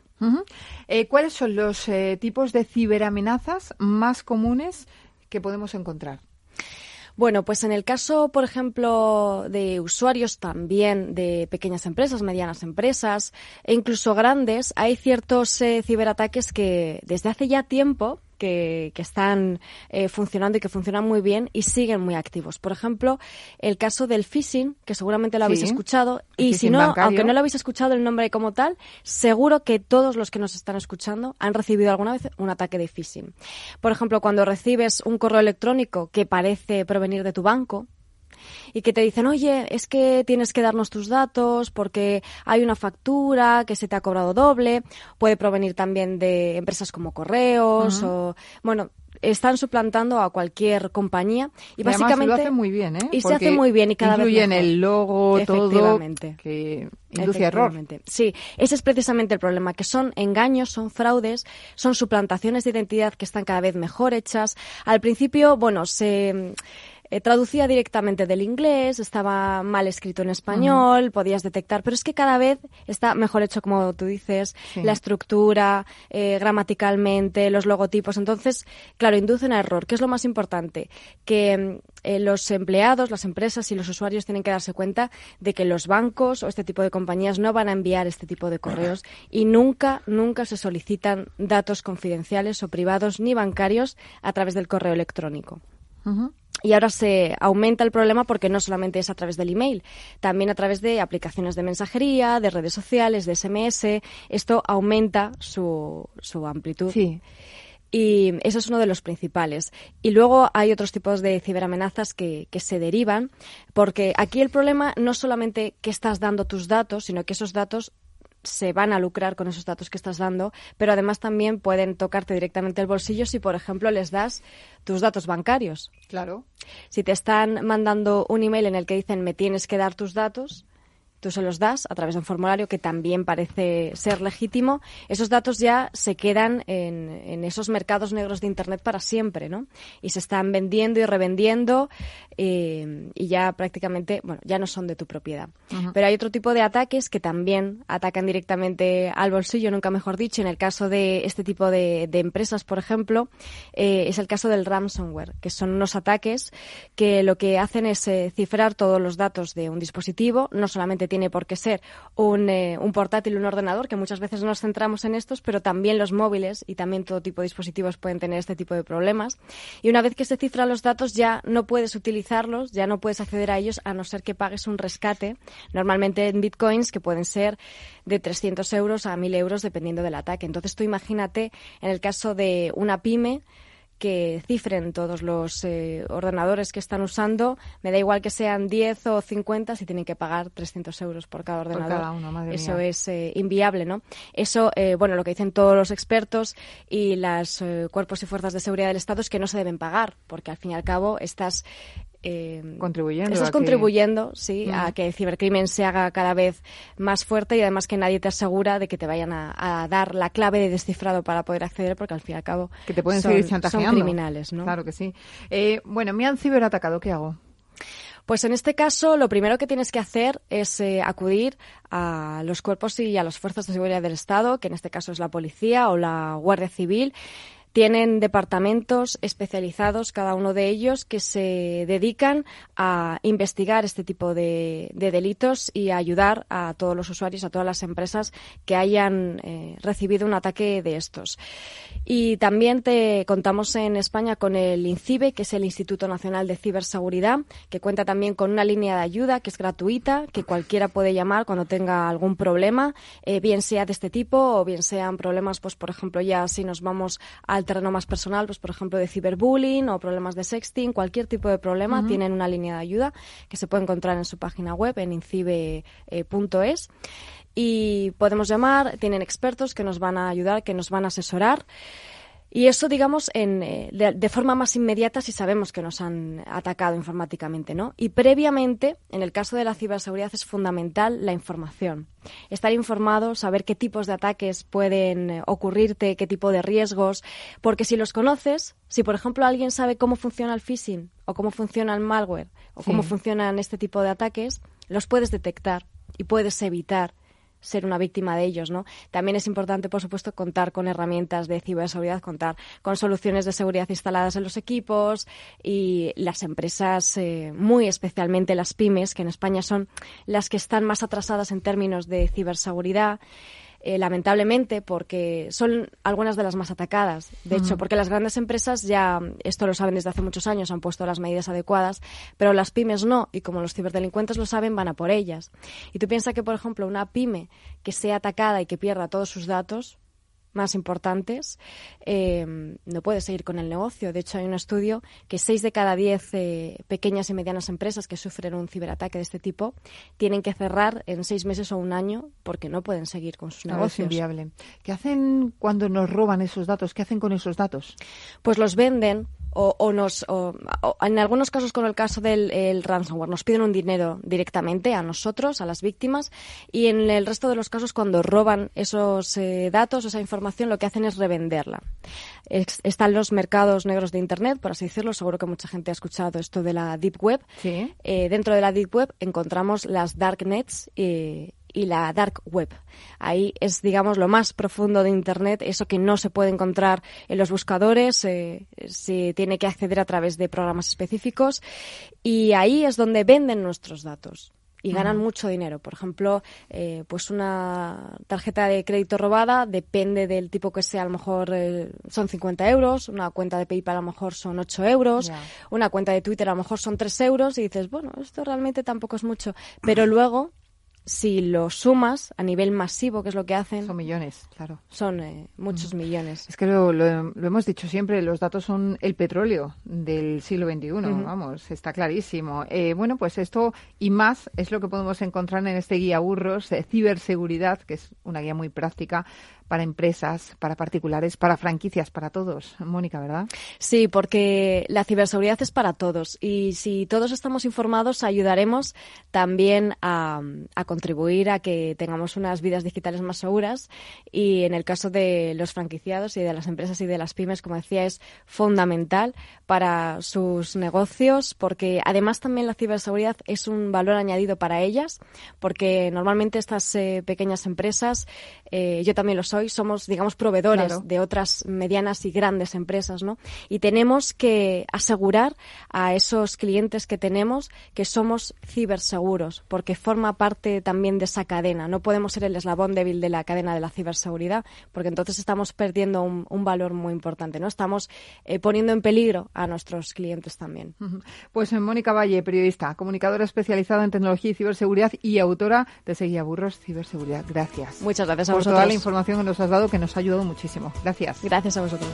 Speaker 1: Eh, ¿Cuáles son los eh, tipos de ciberamenazas más comunes que podemos encontrar?
Speaker 14: Bueno, pues en el caso, por ejemplo, de usuarios también de pequeñas empresas, medianas empresas e incluso grandes, hay ciertos eh, ciberataques que desde hace ya tiempo que, están eh, funcionando y que funcionan muy bien y siguen muy activos. Por ejemplo, el caso del phishing, que seguramente lo habéis escuchado, y si no, aunque no lo habéis escuchado el nombre como tal, seguro que todos los que nos están escuchando han recibido alguna vez un ataque de phishing. Por ejemplo, cuando recibes un correo electrónico que parece provenir de tu banco, y que te dicen, oye, es que tienes que darnos tus datos porque hay una factura que se te ha cobrado doble, puede provenir también de empresas como correos o, bueno, están suplantando a cualquier compañía y, básicamente
Speaker 1: lo hacen muy bien, ¿eh?
Speaker 14: Y se hace muy bien y cada
Speaker 1: incluyen el logo, todo que induce error.
Speaker 14: Sí, ese es precisamente el problema, que son engaños, son fraudes, son suplantaciones de identidad que están cada vez mejor hechas. Al principio, bueno, se eh, traducía directamente del inglés, estaba mal escrito en español, podías detectar, pero es que cada vez está mejor hecho, como tú dices, la estructura, eh, gramaticalmente, los logotipos. Entonces, claro, inducen a error. ¿Qué es lo más importante? Que eh, los empleados, las empresas y los usuarios tienen que darse cuenta de que los bancos o este tipo de compañías no van a enviar este tipo de correos y nunca, nunca se solicitan datos confidenciales o privados ni bancarios a través del correo electrónico. Y ahora se aumenta el problema porque no solamente es a través del email, también a través de aplicaciones de mensajería, de redes sociales, de SMS. Esto aumenta su, su amplitud.
Speaker 1: Sí.
Speaker 14: Y eso es uno de los principales. Y luego hay otros tipos de ciberamenazas que, que, se derivan, porque aquí el problema no solamente que estás dando tus datos, sino que esos datos se van a lucrar con esos datos que estás dando, pero además también pueden tocarte directamente el bolsillo si, por ejemplo, les das tus datos bancarios.
Speaker 1: Claro.
Speaker 14: Si te están mandando un email en el que dicen me tienes que dar tus datos, tú se los das a través de un formulario que también parece ser legítimo, esos datos ya se quedan en, esos mercados negros de Internet para siempre, ¿no? Y se están vendiendo y revendiendo eh, y ya prácticamente, bueno, ya no son de tu propiedad. Pero hay otro tipo de ataques que también atacan directamente al bolsillo, nunca mejor dicho. En el caso de este tipo de, empresas, por ejemplo, eh, es el caso del ransomware, que son unos ataques que lo que hacen es eh, cifrar todos los datos de un dispositivo, no solamente tiene por qué ser un, eh, un portátil, un ordenador, que muchas veces nos centramos en estos, pero también los móviles y también todo tipo de dispositivos pueden tener este tipo de problemas. Y una vez que se cifran los datos ya no puedes utilizarlos, ya no puedes acceder a ellos a no ser que pagues un rescate, normalmente en bitcoins, que pueden ser de 300 euros a 1.000 euros dependiendo del ataque. Entonces tú imagínate en el caso de una pyme, que cifren todos los eh, ordenadores que están usando. Me da igual que sean 10 o 50 si tienen que pagar 300 euros por cada ordenador. Eso es eh, inviable, ¿no? Eso, eh, bueno, lo que dicen todos los expertos y los cuerpos y fuerzas de seguridad del Estado es que no se deben pagar, porque al fin y al cabo estás
Speaker 1: eh, contribuyendo.
Speaker 14: Estás contribuyendo, sí, a que el cibercrimen se haga cada vez más fuerte y además que nadie te asegura de que te vayan a, dar la clave de descifrado para poder acceder, porque al fin y al cabo
Speaker 1: que te pueden
Speaker 14: son,
Speaker 1: seguir chantajeando.
Speaker 14: criminales, ¿no?
Speaker 1: Claro que sí. Eh, bueno, me han ciberatacado, ¿qué hago?
Speaker 14: Pues en este caso, lo primero que tienes que hacer es eh, acudir a los cuerpos y a las fuerzas de seguridad del Estado, que en este caso es la policía o la Guardia Civil, tienen departamentos especializados, cada uno de ellos, que se dedican a investigar este tipo de, delitos y a ayudar a todos los usuarios, a todas las empresas que hayan eh, recibido un ataque de estos. Y también te contamos en España con el INCIBE, que es el Instituto Nacional de Ciberseguridad, que cuenta también con una línea de ayuda que es gratuita, que cualquiera puede llamar cuando tenga algún problema, eh, bien sea de este tipo o bien sean problemas, pues por ejemplo, ya si nos vamos al terreno más personal, pues por ejemplo de ciberbullying o problemas de sexting, cualquier tipo de problema, tienen una línea de ayuda que se puede encontrar en su página web en incibe.es. Eh, y podemos llamar, tienen expertos que nos van a ayudar, que nos van a asesorar. Y eso, digamos, en, eh, de, forma más inmediata si sabemos que nos han atacado informáticamente, ¿no? Y previamente, en el caso de la ciberseguridad, es fundamental la información. Estar informado, saber qué tipos de ataques pueden eh, ocurrirte, qué tipo de riesgos, porque si los conoces, si por ejemplo alguien sabe cómo funciona el phishing, o cómo funciona el malware, o cómo funcionan este tipo de ataques, los puedes detectar y puedes evitar ser una víctima de ellos, ¿no? También es importante, por supuesto, contar con herramientas de ciberseguridad, contar con soluciones de seguridad instaladas en los equipos y las empresas, eh, muy especialmente las pymes, que en España son las que están más atrasadas en términos de ciberseguridad. Eh, lamentablemente, porque son algunas de las más atacadas. De hecho, porque las grandes empresas ya, esto lo saben desde hace muchos años, han puesto las medidas adecuadas, pero las pymes no, y como los ciberdelincuentes lo saben, van a por ellas. Y tú piensas que, por ejemplo, una pyme que sea atacada y que pierda todos sus datos, más importantes, eh, no puede seguir con el negocio. De hecho, hay un estudio que seis de cada diez eh, pequeñas y medianas empresas que sufren un ciberataque de este tipo tienen que cerrar en seis meses o un año porque no pueden seguir con sus negocios.
Speaker 1: Es inviable. ¿Qué hacen cuando nos roban esos datos? ¿Qué hacen con esos datos?
Speaker 14: Pues los venden o, nos, en algunos casos con el caso del ransomware, nos piden un dinero directamente a nosotros, a las víctimas, y en el resto de los casos cuando roban esos eh, datos, esa información, lo que hacen es revenderla. están los mercados negros de Internet, por así decirlo, seguro que mucha gente ha escuchado esto de la Deep Web.
Speaker 1: ¿Sí?
Speaker 14: Eh, dentro de la Deep Web encontramos las Darknets y y la dark web. Ahí es, digamos, lo más profundo de Internet, eso que no se puede encontrar en los buscadores, eh, se tiene que acceder a través de programas específicos y ahí es donde venden nuestros datos. y ganan mucho dinero. Por ejemplo, eh, pues una tarjeta de crédito robada depende del tipo que sea, a lo mejor eh, son 50 euros, una cuenta de PayPal a lo mejor son 8 euros, una cuenta de Twitter a lo mejor son 3 euros y dices, bueno, esto realmente tampoco es mucho. Pero luego si lo sumas a nivel masivo, que es lo que hacen.
Speaker 1: Son millones, claro.
Speaker 14: Son eh, muchos millones.
Speaker 1: Es que lo, hemos dicho siempre, los datos son el petróleo del siglo XXI, vamos, está clarísimo. Eh, bueno, pues esto y más es lo que podemos encontrar en este guía burros de ciberseguridad, que es una guía muy práctica para empresas, para particulares, para franquicias, para todos. Mónica, ¿verdad?
Speaker 14: Sí, porque la ciberseguridad es para todos y si todos estamos informados ayudaremos también a, contribuir a que tengamos unas vidas digitales más seguras y en el caso de los franquiciados y de las empresas y de las pymes, como decía, es fundamental para sus negocios porque además también la ciberseguridad es un valor añadido para ellas porque normalmente estas eh, pequeñas empresas, eh, yo también lo soy, hoy somos, digamos, proveedores de otras medianas y grandes empresas, ¿no? Y tenemos que asegurar a esos clientes que tenemos que somos ciberseguros, porque forma parte también de esa cadena. No podemos ser el eslabón débil de la cadena de la ciberseguridad, porque entonces estamos perdiendo un, valor muy importante, ¿no? Estamos eh, poniendo en peligro a nuestros clientes también.
Speaker 1: Pues eh, Mónica Valle, periodista, comunicadora especializada en tecnología y ciberseguridad y autora de Seguía Burros Ciberseguridad. Gracias.
Speaker 14: Muchas gracias a
Speaker 1: por
Speaker 14: vosotros.
Speaker 1: toda la información que nos has dado, que nos ha ayudado muchísimo. Gracias.
Speaker 14: Gracias a vosotros.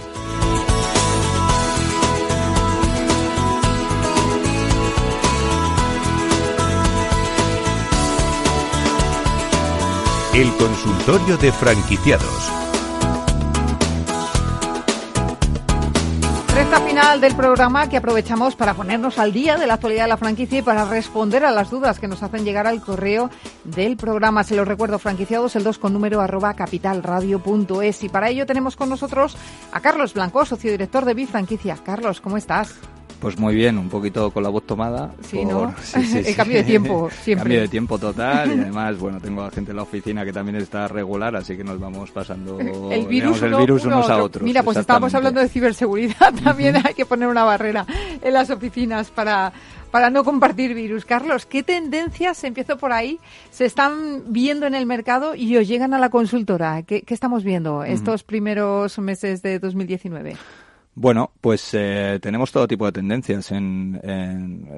Speaker 13: El consultorio de franquiciados
Speaker 1: final del programa que aprovechamos para ponernos al día de la actualidad de la franquicia y para responder a las dudas que nos hacen llegar al correo del programa. Se lo recuerdo, franquiciados, el 2 con número arroba capitalradio.es. Y para ello tenemos con nosotros a Carlos Blanco, socio director de Bifranquicia. Carlos, ¿cómo estás?
Speaker 15: Pues muy bien, un poquito con la voz tomada.
Speaker 1: Sí, ¿no? el cambio de tiempo, siempre.
Speaker 15: Cambio de tiempo total y además, bueno, tengo a gente en la oficina que también está regular, así que nos vamos pasando
Speaker 1: el virus, unos a otros. Mira, pues estábamos hablando de ciberseguridad, también hay que poner una barrera en las oficinas para para no compartir virus. Carlos, ¿qué tendencias, empiezo por ahí, se están viendo en el mercado y os llegan a la consultora? ¿Qué, estamos viendo estos primeros meses de 2019?
Speaker 15: Bueno, pues eh, tenemos todo tipo de tendencias en,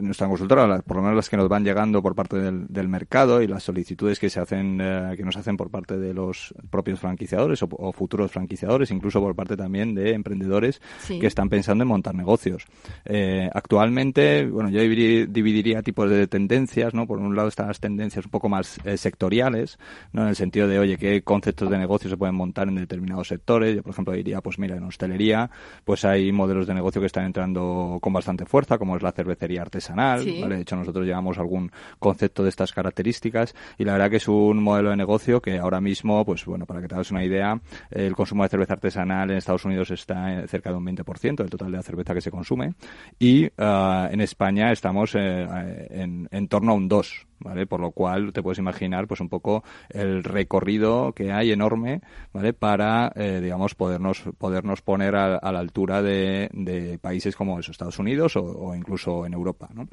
Speaker 15: nuestra consultora, por lo menos las que nos van llegando por parte del, mercado y las solicitudes que se hacen, eh, que nos hacen por parte de los propios franquiciadores o, futuros franquiciadores, incluso por parte también de emprendedores que están pensando en montar negocios. Eh, actualmente, bueno, yo dividiría, tipos de tendencias, ¿no? Por un lado están las tendencias un poco más sectoriales, ¿no? En el sentido de, oye, qué conceptos de negocio se pueden montar en determinados sectores. Yo, por ejemplo, diría, pues mira, en hostelería, pues hay modelos de negocio que están entrando con bastante fuerza, como es la cervecería artesanal. De hecho, nosotros llevamos algún concepto de estas características y la verdad que es un modelo de negocio que ahora mismo, pues bueno, para que te hagas una idea, el consumo de cerveza artesanal en Estados Unidos está cerca de un 20% del total de la cerveza que se consume y ah, en España estamos eh, en, en torno a un 2 ¿vale? Por lo cual te puedes imaginar pues un poco el recorrido que hay enorme, ¿vale? Para, eh, digamos, podernos, podernos poner a, la altura de, de, países como esos, Estados Unidos o, o incluso en Europa, ¿no?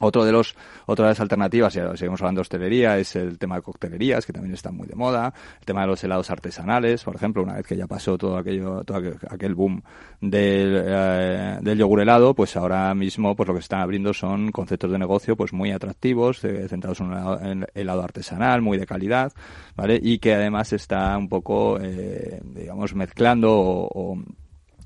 Speaker 15: Otro de los, otra de las alternativas, ya seguimos hablando de hostelería, es el tema de coctelerías, que también está muy de moda, el tema de los helados artesanales, por ejemplo, una vez que ya pasó todo aquello, todo aquel, boom del, eh, del yogur helado, pues ahora mismo pues lo que se están abriendo son conceptos de negocio pues muy atractivos, eh, centrados en un helado, artesanal, muy de calidad, ¿vale? Y que además está un poco, eh, digamos, mezclando o o,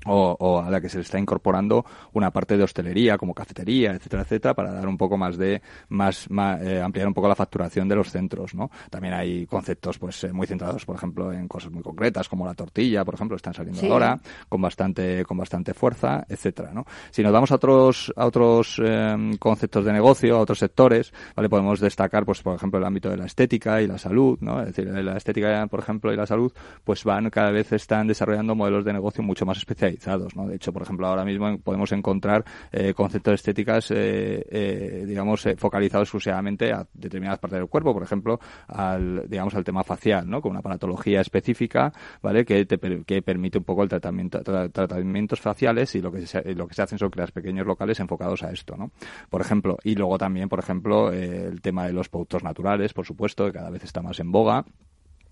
Speaker 15: a la que se le está incorporando una parte de hostelería como cafetería, etcétera, etcétera, para dar un poco más de más, eh, ampliar un poco la facturación de los centros, ¿no? También hay conceptos pues eh, muy centrados, por ejemplo, en cosas muy concretas como la tortilla, por ejemplo, están saliendo ahora con bastante con bastante fuerza, etcétera, ¿no? Si nos vamos a otros a otros em, conceptos de negocio, a otros sectores, vale, podemos destacar pues por ejemplo el ámbito de la estética y la salud, ¿no? Es decir, la estética, por ejemplo, y la salud, pues van cada vez están desarrollando modelos de negocio mucho más especializados ¿no? De hecho, por ejemplo, ahora mismo podemos encontrar eh, conceptos de estéticas, eh, eh, digamos, focalizados exclusivamente a determinadas partes del cuerpo, por ejemplo, al, digamos, al tema facial, ¿no? Con una paratología específica, ¿vale? Que, te, que permite un poco el tratamiento, tratamientos faciales y lo que se, lo que se hacen son crear pequeños locales enfocados a esto, ¿no? Por ejemplo, y luego también, por ejemplo, el tema de los productos naturales, por supuesto, que cada vez está más en boga.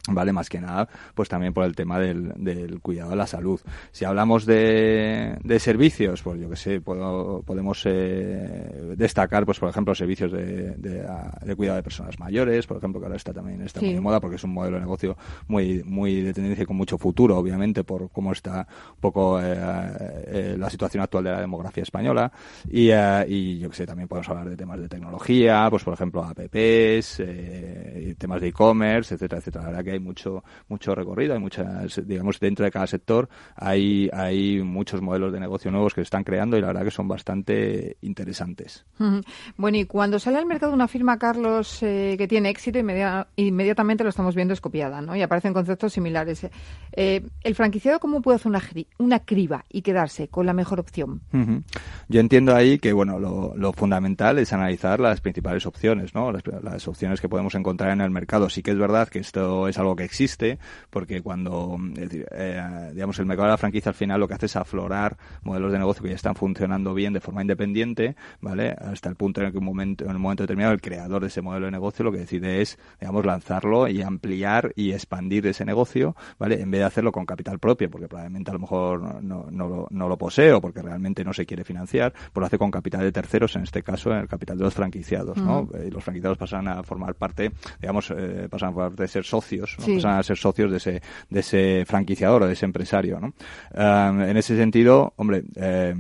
Speaker 15: Vale, más que nada, pues también por el tema del, del cuidado de la salud. Si hablamos de, de servicios, pues yo que sé, puedo, podemos eh, destacar, pues por ejemplo, servicios de, de, cuidado de personas mayores, por ejemplo, que ahora está también está muy de moda porque es un modelo de negocio muy, muy de tendencia y con mucho futuro, obviamente, por cómo está un poco eh, eh, la situación actual de la demografía española. Y, y yo que sé, también podemos hablar de temas de tecnología, pues por ejemplo, apps, temas de e-commerce, etcétera, etcétera. La verdad que hay mucho mucho recorrido, hay muchas, digamos, dentro de cada sector hay, hay muchos modelos de negocio nuevos que se están creando y la verdad que son bastante interesantes.
Speaker 1: Bueno, y cuando sale al mercado una firma, Carlos, eh, que tiene éxito, inmediatamente lo estamos viendo escopiada, ¿no? Y aparecen conceptos similares. Eh, ¿El franquiciado cómo puede hacer una, una criba y quedarse con la mejor opción?
Speaker 15: Yo entiendo ahí que, bueno, lo, fundamental es analizar las principales opciones, ¿no? Las, las opciones que podemos encontrar en el mercado. Sí que es verdad que esto es algo que existe, porque cuando, eh, digamos, el mercado de la franquicia al final lo que hace es aflorar modelos de negocio que ya están funcionando bien de forma independiente, ¿vale? Hasta el punto en el que un momento, en un momento determinado el creador de ese modelo de negocio lo que decide es, digamos, lanzarlo y ampliar y expandir ese negocio, ¿vale? En vez de hacerlo con capital propio, porque probablemente a lo mejor no, no, lo, no lo posee o porque realmente no se quiere financiar, pues lo hace con capital de terceros, en este caso en el capital de los franquiciados, ¿no? Y los franquiciados pasan a formar parte, digamos, eh, pasan de ser socios sí. a ser socios de ese, de ese franquiciador o de ese empresario. ¿no? en ese sentido, hombre, eh,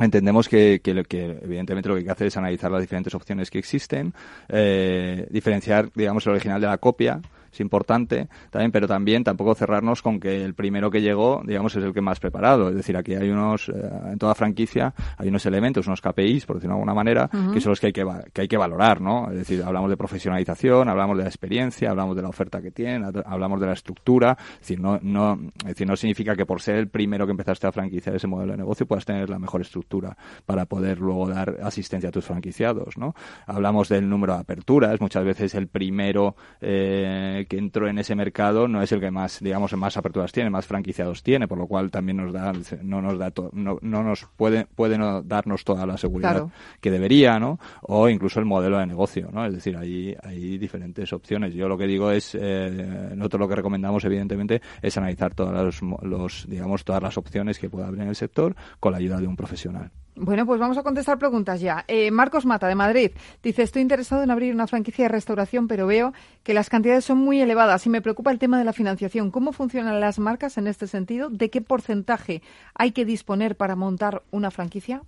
Speaker 15: entendemos que, que, que, evidentemente lo que hay que hacer es analizar las diferentes opciones que existen, eh, diferenciar, digamos, el original de la copia, es importante también, pero también tampoco cerrarnos con que el primero que llegó, digamos, es el que más preparado. Es decir, aquí hay unos, eh, en toda franquicia, hay unos elementos, unos KPIs, por decirlo de alguna manera, que son los que hay que, que hay que valorar, ¿no? Es decir, hablamos de profesionalización, hablamos de la experiencia, hablamos de la oferta que tienen, hablamos de la estructura. Es decir, no, no, es decir, no significa que por ser el primero que empezaste a franquiciar ese modelo de negocio puedas tener la mejor estructura para poder luego dar asistencia a tus franquiciados, ¿no? Hablamos del número de aperturas, muchas veces el primero eh, que entró en ese mercado no es el que más, digamos, más aperturas tiene, más franquiciados tiene, por lo cual también nos da, no nos da, no, no, nos puede, puede no darnos toda la seguridad que debería, ¿no? O incluso el modelo de negocio, ¿no? Es decir, hay, hay diferentes opciones. Yo lo que digo es, eh, nosotros lo que recomendamos, evidentemente, es analizar todas los, digamos, todas las opciones que pueda haber en el sector con la ayuda de un profesional.
Speaker 1: Bueno, pues vamos a contestar preguntas ya. Eh, Marcos Mata, de Madrid, dice, estoy interesado en abrir una franquicia de restauración, pero veo que las cantidades son muy elevadas y me preocupa el tema de la financiación. ¿Cómo funcionan las marcas en este sentido? ¿De qué porcentaje hay que disponer para montar una franquicia?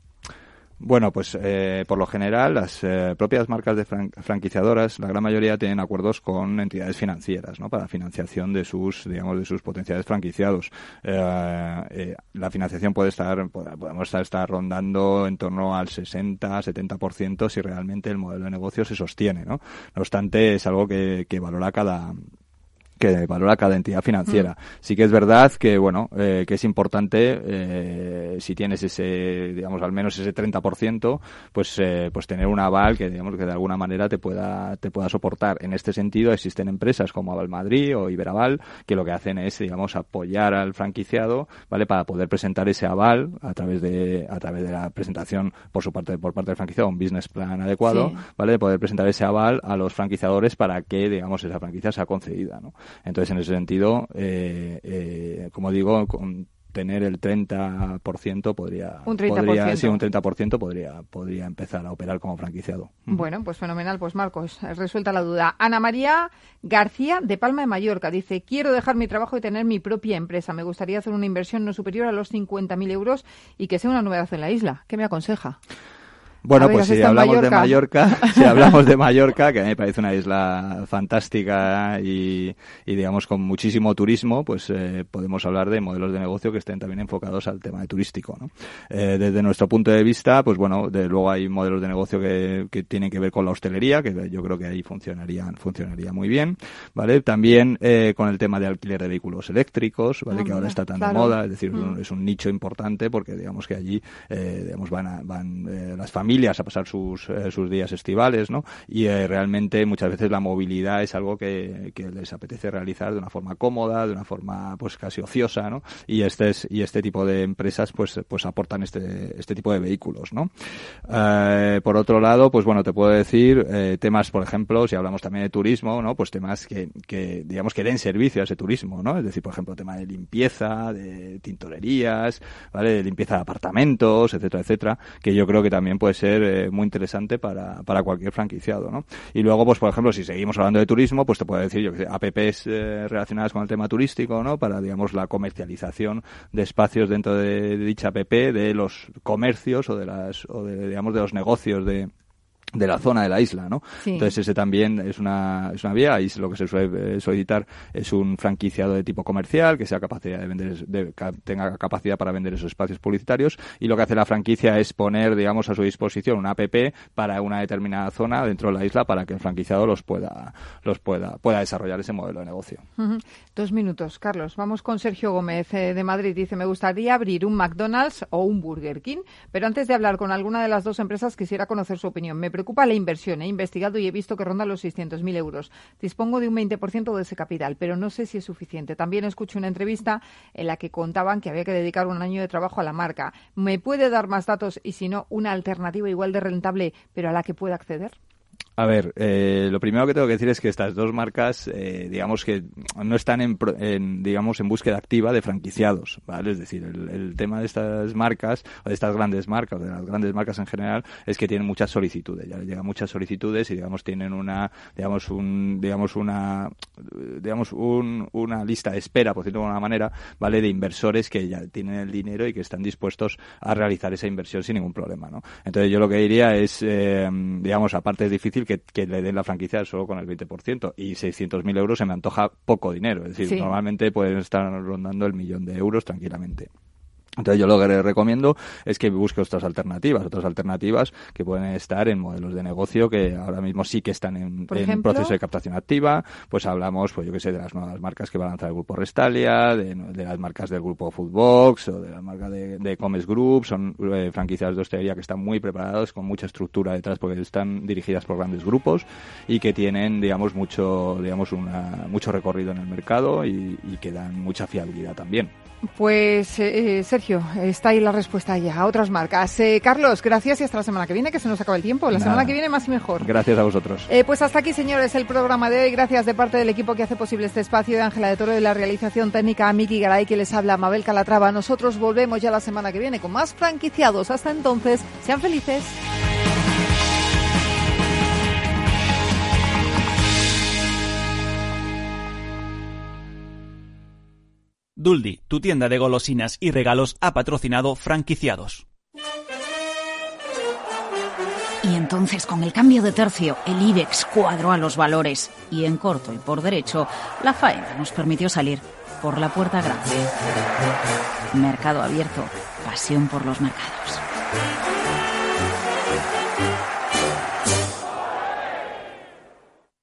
Speaker 15: Bueno, pues eh, por lo general las eh, propias marcas de franquiciadoras, la gran mayoría tienen acuerdos con entidades financieras, ¿no? Para financiación de sus, digamos, de sus potenciales franquiciados. Eh, la financiación puede estar, podemos estar, rondando en torno al 60-70% si realmente el modelo de negocio se sostiene, ¿no? No obstante, es algo que, que valora cada, que valora cada entidad financiera. Mm. Sí que es verdad que, bueno, eh, que es importante, eh, si tienes ese, digamos, al menos ese 30%, pues, eh, pues tener un aval que, digamos, que de alguna manera te pueda, te pueda soportar. En este sentido, existen empresas como Aval Madrid o Iberaval que lo que hacen es, digamos, apoyar al franquiciado, ¿vale? Para poder presentar ese aval a través de, a través de la presentación por su parte, por parte del franquiciado, un business plan adecuado, ¿vale? De poder presentar ese aval a los franquiciadores para que, digamos, esa franquicia sea concedida, ¿no? Entonces, en ese sentido, eh, eh, como digo, con tener el 30% podría,
Speaker 1: un 30%. Podría,
Speaker 15: sí, un 30% podría, podría empezar a operar como franquiciado.
Speaker 1: Bueno, pues fenomenal. Pues Marcos, resuelta la duda. Ana María García de Palma de Mallorca dice, quiero dejar mi trabajo y tener mi propia empresa. Me gustaría hacer una inversión no superior a los 50.000 euros y que sea una novedad en la isla. ¿Qué me aconseja?
Speaker 15: Bueno, pues si hablamos de Mallorca, si hablamos de Mallorca, que a mí me parece una isla fantástica y, digamos con muchísimo turismo, pues eh, podemos hablar de modelos de negocio que estén también enfocados al tema de turístico. ¿no? Eh, desde nuestro punto de vista, pues bueno, de, luego hay modelos de negocio que, que, tienen que ver con la hostelería, que yo creo que ahí funcionaría, funcionaría muy bien, ¿vale? También eh, con el tema de alquiler de vehículos eléctricos, ¿vale? Ah, que ahora está tan de moda, es decir, mm. es un nicho importante porque digamos que allí, digamos, van, van las familias familias a pasar sus, eh, sus días estivales, ¿no? Y eh, realmente muchas veces la movilidad es algo que, les apetece realizar de una forma cómoda, de una forma pues casi ociosa, ¿no? Y este es, y este tipo de empresas pues pues aportan este este tipo de vehículos, ¿no? Eh, por otro lado, pues bueno, te puedo decir temas, por ejemplo, si hablamos también de turismo, ¿no? Pues temas que, que digamos que den servicio a ese turismo, ¿no? Es decir, por ejemplo, tema de limpieza, de tintorerías, ¿vale? De limpieza de apartamentos, etcétera, etcétera, que yo creo que también puede ser eh, muy interesante para, para cualquier franquiciado, ¿no? Y luego, pues por ejemplo, si seguimos hablando de turismo, pues te puedo decir, yo que sé, apps eh, relacionadas con el tema turístico, ¿no? Para, digamos, la comercialización de espacios dentro de, dicha app, de los comercios o de las, o de, digamos, de los negocios de, de la zona de la isla, ¿no? Entonces ese también es una, es una vía, y lo que se suele eh, solicitar es un franquiciado de tipo comercial que sea capacidad de vender, de, tenga capacidad para vender esos espacios publicitarios y lo que hace la franquicia es poner, digamos, a su disposición una app para una determinada zona dentro de la isla para que el franquiciado los pueda, los pueda, pueda desarrollar ese modelo de negocio.
Speaker 1: Dos minutos, Carlos. Vamos con Sergio Gómez eh, de Madrid. Dice, me gustaría abrir un McDonald's o un Burger King, pero antes de hablar con alguna de las dos empresas quisiera conocer su opinión. Me preocupa la inversión. He investigado y he visto que ronda los 600.000 euros. Dispongo de un 20% de ese capital, pero no sé si es suficiente. También escuché una entrevista en la que contaban que había que dedicar un año de trabajo a la marca. ¿Me puede dar más datos y, si no, una alternativa igual de rentable, pero a la que pueda acceder?
Speaker 15: A ver, eh, lo primero que tengo que decir es que estas dos marcas, eh, digamos que no están en, digamos, en búsqueda activa de franquiciados, ¿vale? Es decir, el, tema de estas marcas, o de estas grandes marcas, de las grandes marcas en general, es que tienen muchas solicitudes, ya llegan muchas solicitudes y, digamos, tienen una, digamos, un, digamos, una, digamos, un, una lista de espera, por decirlo de alguna manera, ¿vale? De inversores que ya tienen el dinero y que están dispuestos a realizar esa inversión sin ningún problema, ¿no? Entonces yo lo que diría es, eh, digamos, aparte es difícil que, le den la franquicia solo con el 20%. Y 600.000 euros se me antoja poco dinero. Es decir, normalmente pueden estar rondando el millón de euros tranquilamente. Entonces yo lo que le recomiendo es que busque otras alternativas, otras alternativas que pueden estar en modelos de negocio que ahora mismo sí que están en, proceso de captación activa. Pues hablamos, pues yo que sé, de las nuevas marcas que va a lanzar el grupo Restalia, de, las marcas del grupo Foodbox o de la marca de, de Comes Group. Son eh, franquicias de hostelería que están muy preparados, con mucha estructura detrás porque están dirigidas por grandes grupos y que tienen, digamos, mucho, digamos, una, mucho recorrido en el mercado y, y que dan mucha fiabilidad también.
Speaker 1: Pues eh, eh, Sergio, está ahí la respuesta ya a otras marcas. Eh, Carlos, gracias y hasta la semana que viene, que se nos acaba el tiempo. La semana que viene más y mejor.
Speaker 15: Gracias a vosotros.
Speaker 1: pues hasta aquí, señores, el programa de hoy. Gracias de parte del equipo que hace posible este espacio, de Ángela de Toro de la realización técnica, a Miki Garay, que les habla, Mabel Calatrava. Nosotros volvemos ya la semana que viene con más franquiciados. Hasta entonces, sean felices.
Speaker 6: Duldi, tu tienda de golosinas y regalos, ha patrocinado franquiciados.
Speaker 12: Y entonces, con el cambio de tercio, el IBEX cuadró a los valores. Y en corto y por derecho, la faena nos permitió salir por la puerta grande. Mercado abierto, pasión por los mercados.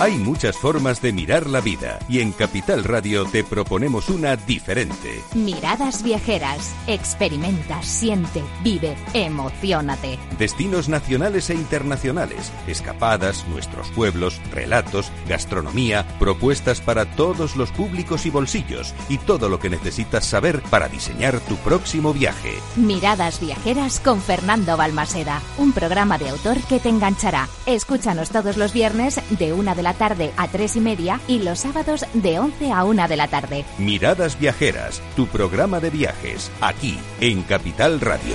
Speaker 13: Hay muchas formas de mirar la vida y en Capital Radio te proponemos una diferente.
Speaker 7: Miradas viajeras. Experimenta, siente, vive, emocionate.
Speaker 13: Destinos nacionales e internacionales, escapadas, nuestros pueblos, relatos, gastronomía, propuestas para todos los públicos y bolsillos y todo lo que necesitas saber para diseñar tu próximo viaje.
Speaker 7: Miradas viajeras con Fernando Balmaseda, un programa de autor que te enganchará. Escúchanos todos los viernes de una de la tarde a tres y media y los sábados de 11 a una de la tarde.
Speaker 13: Miradas Viajeras, tu programa de viajes, aquí en Capital Radio.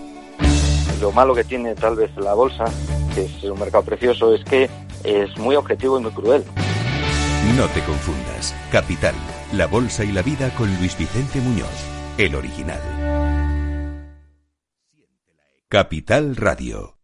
Speaker 16: Lo malo que tiene tal vez la bolsa, que es un mercado precioso, es que es muy objetivo y muy cruel.
Speaker 13: No te confundas. Capital, la bolsa y la vida con Luis Vicente Muñoz, el original. Capital Radio.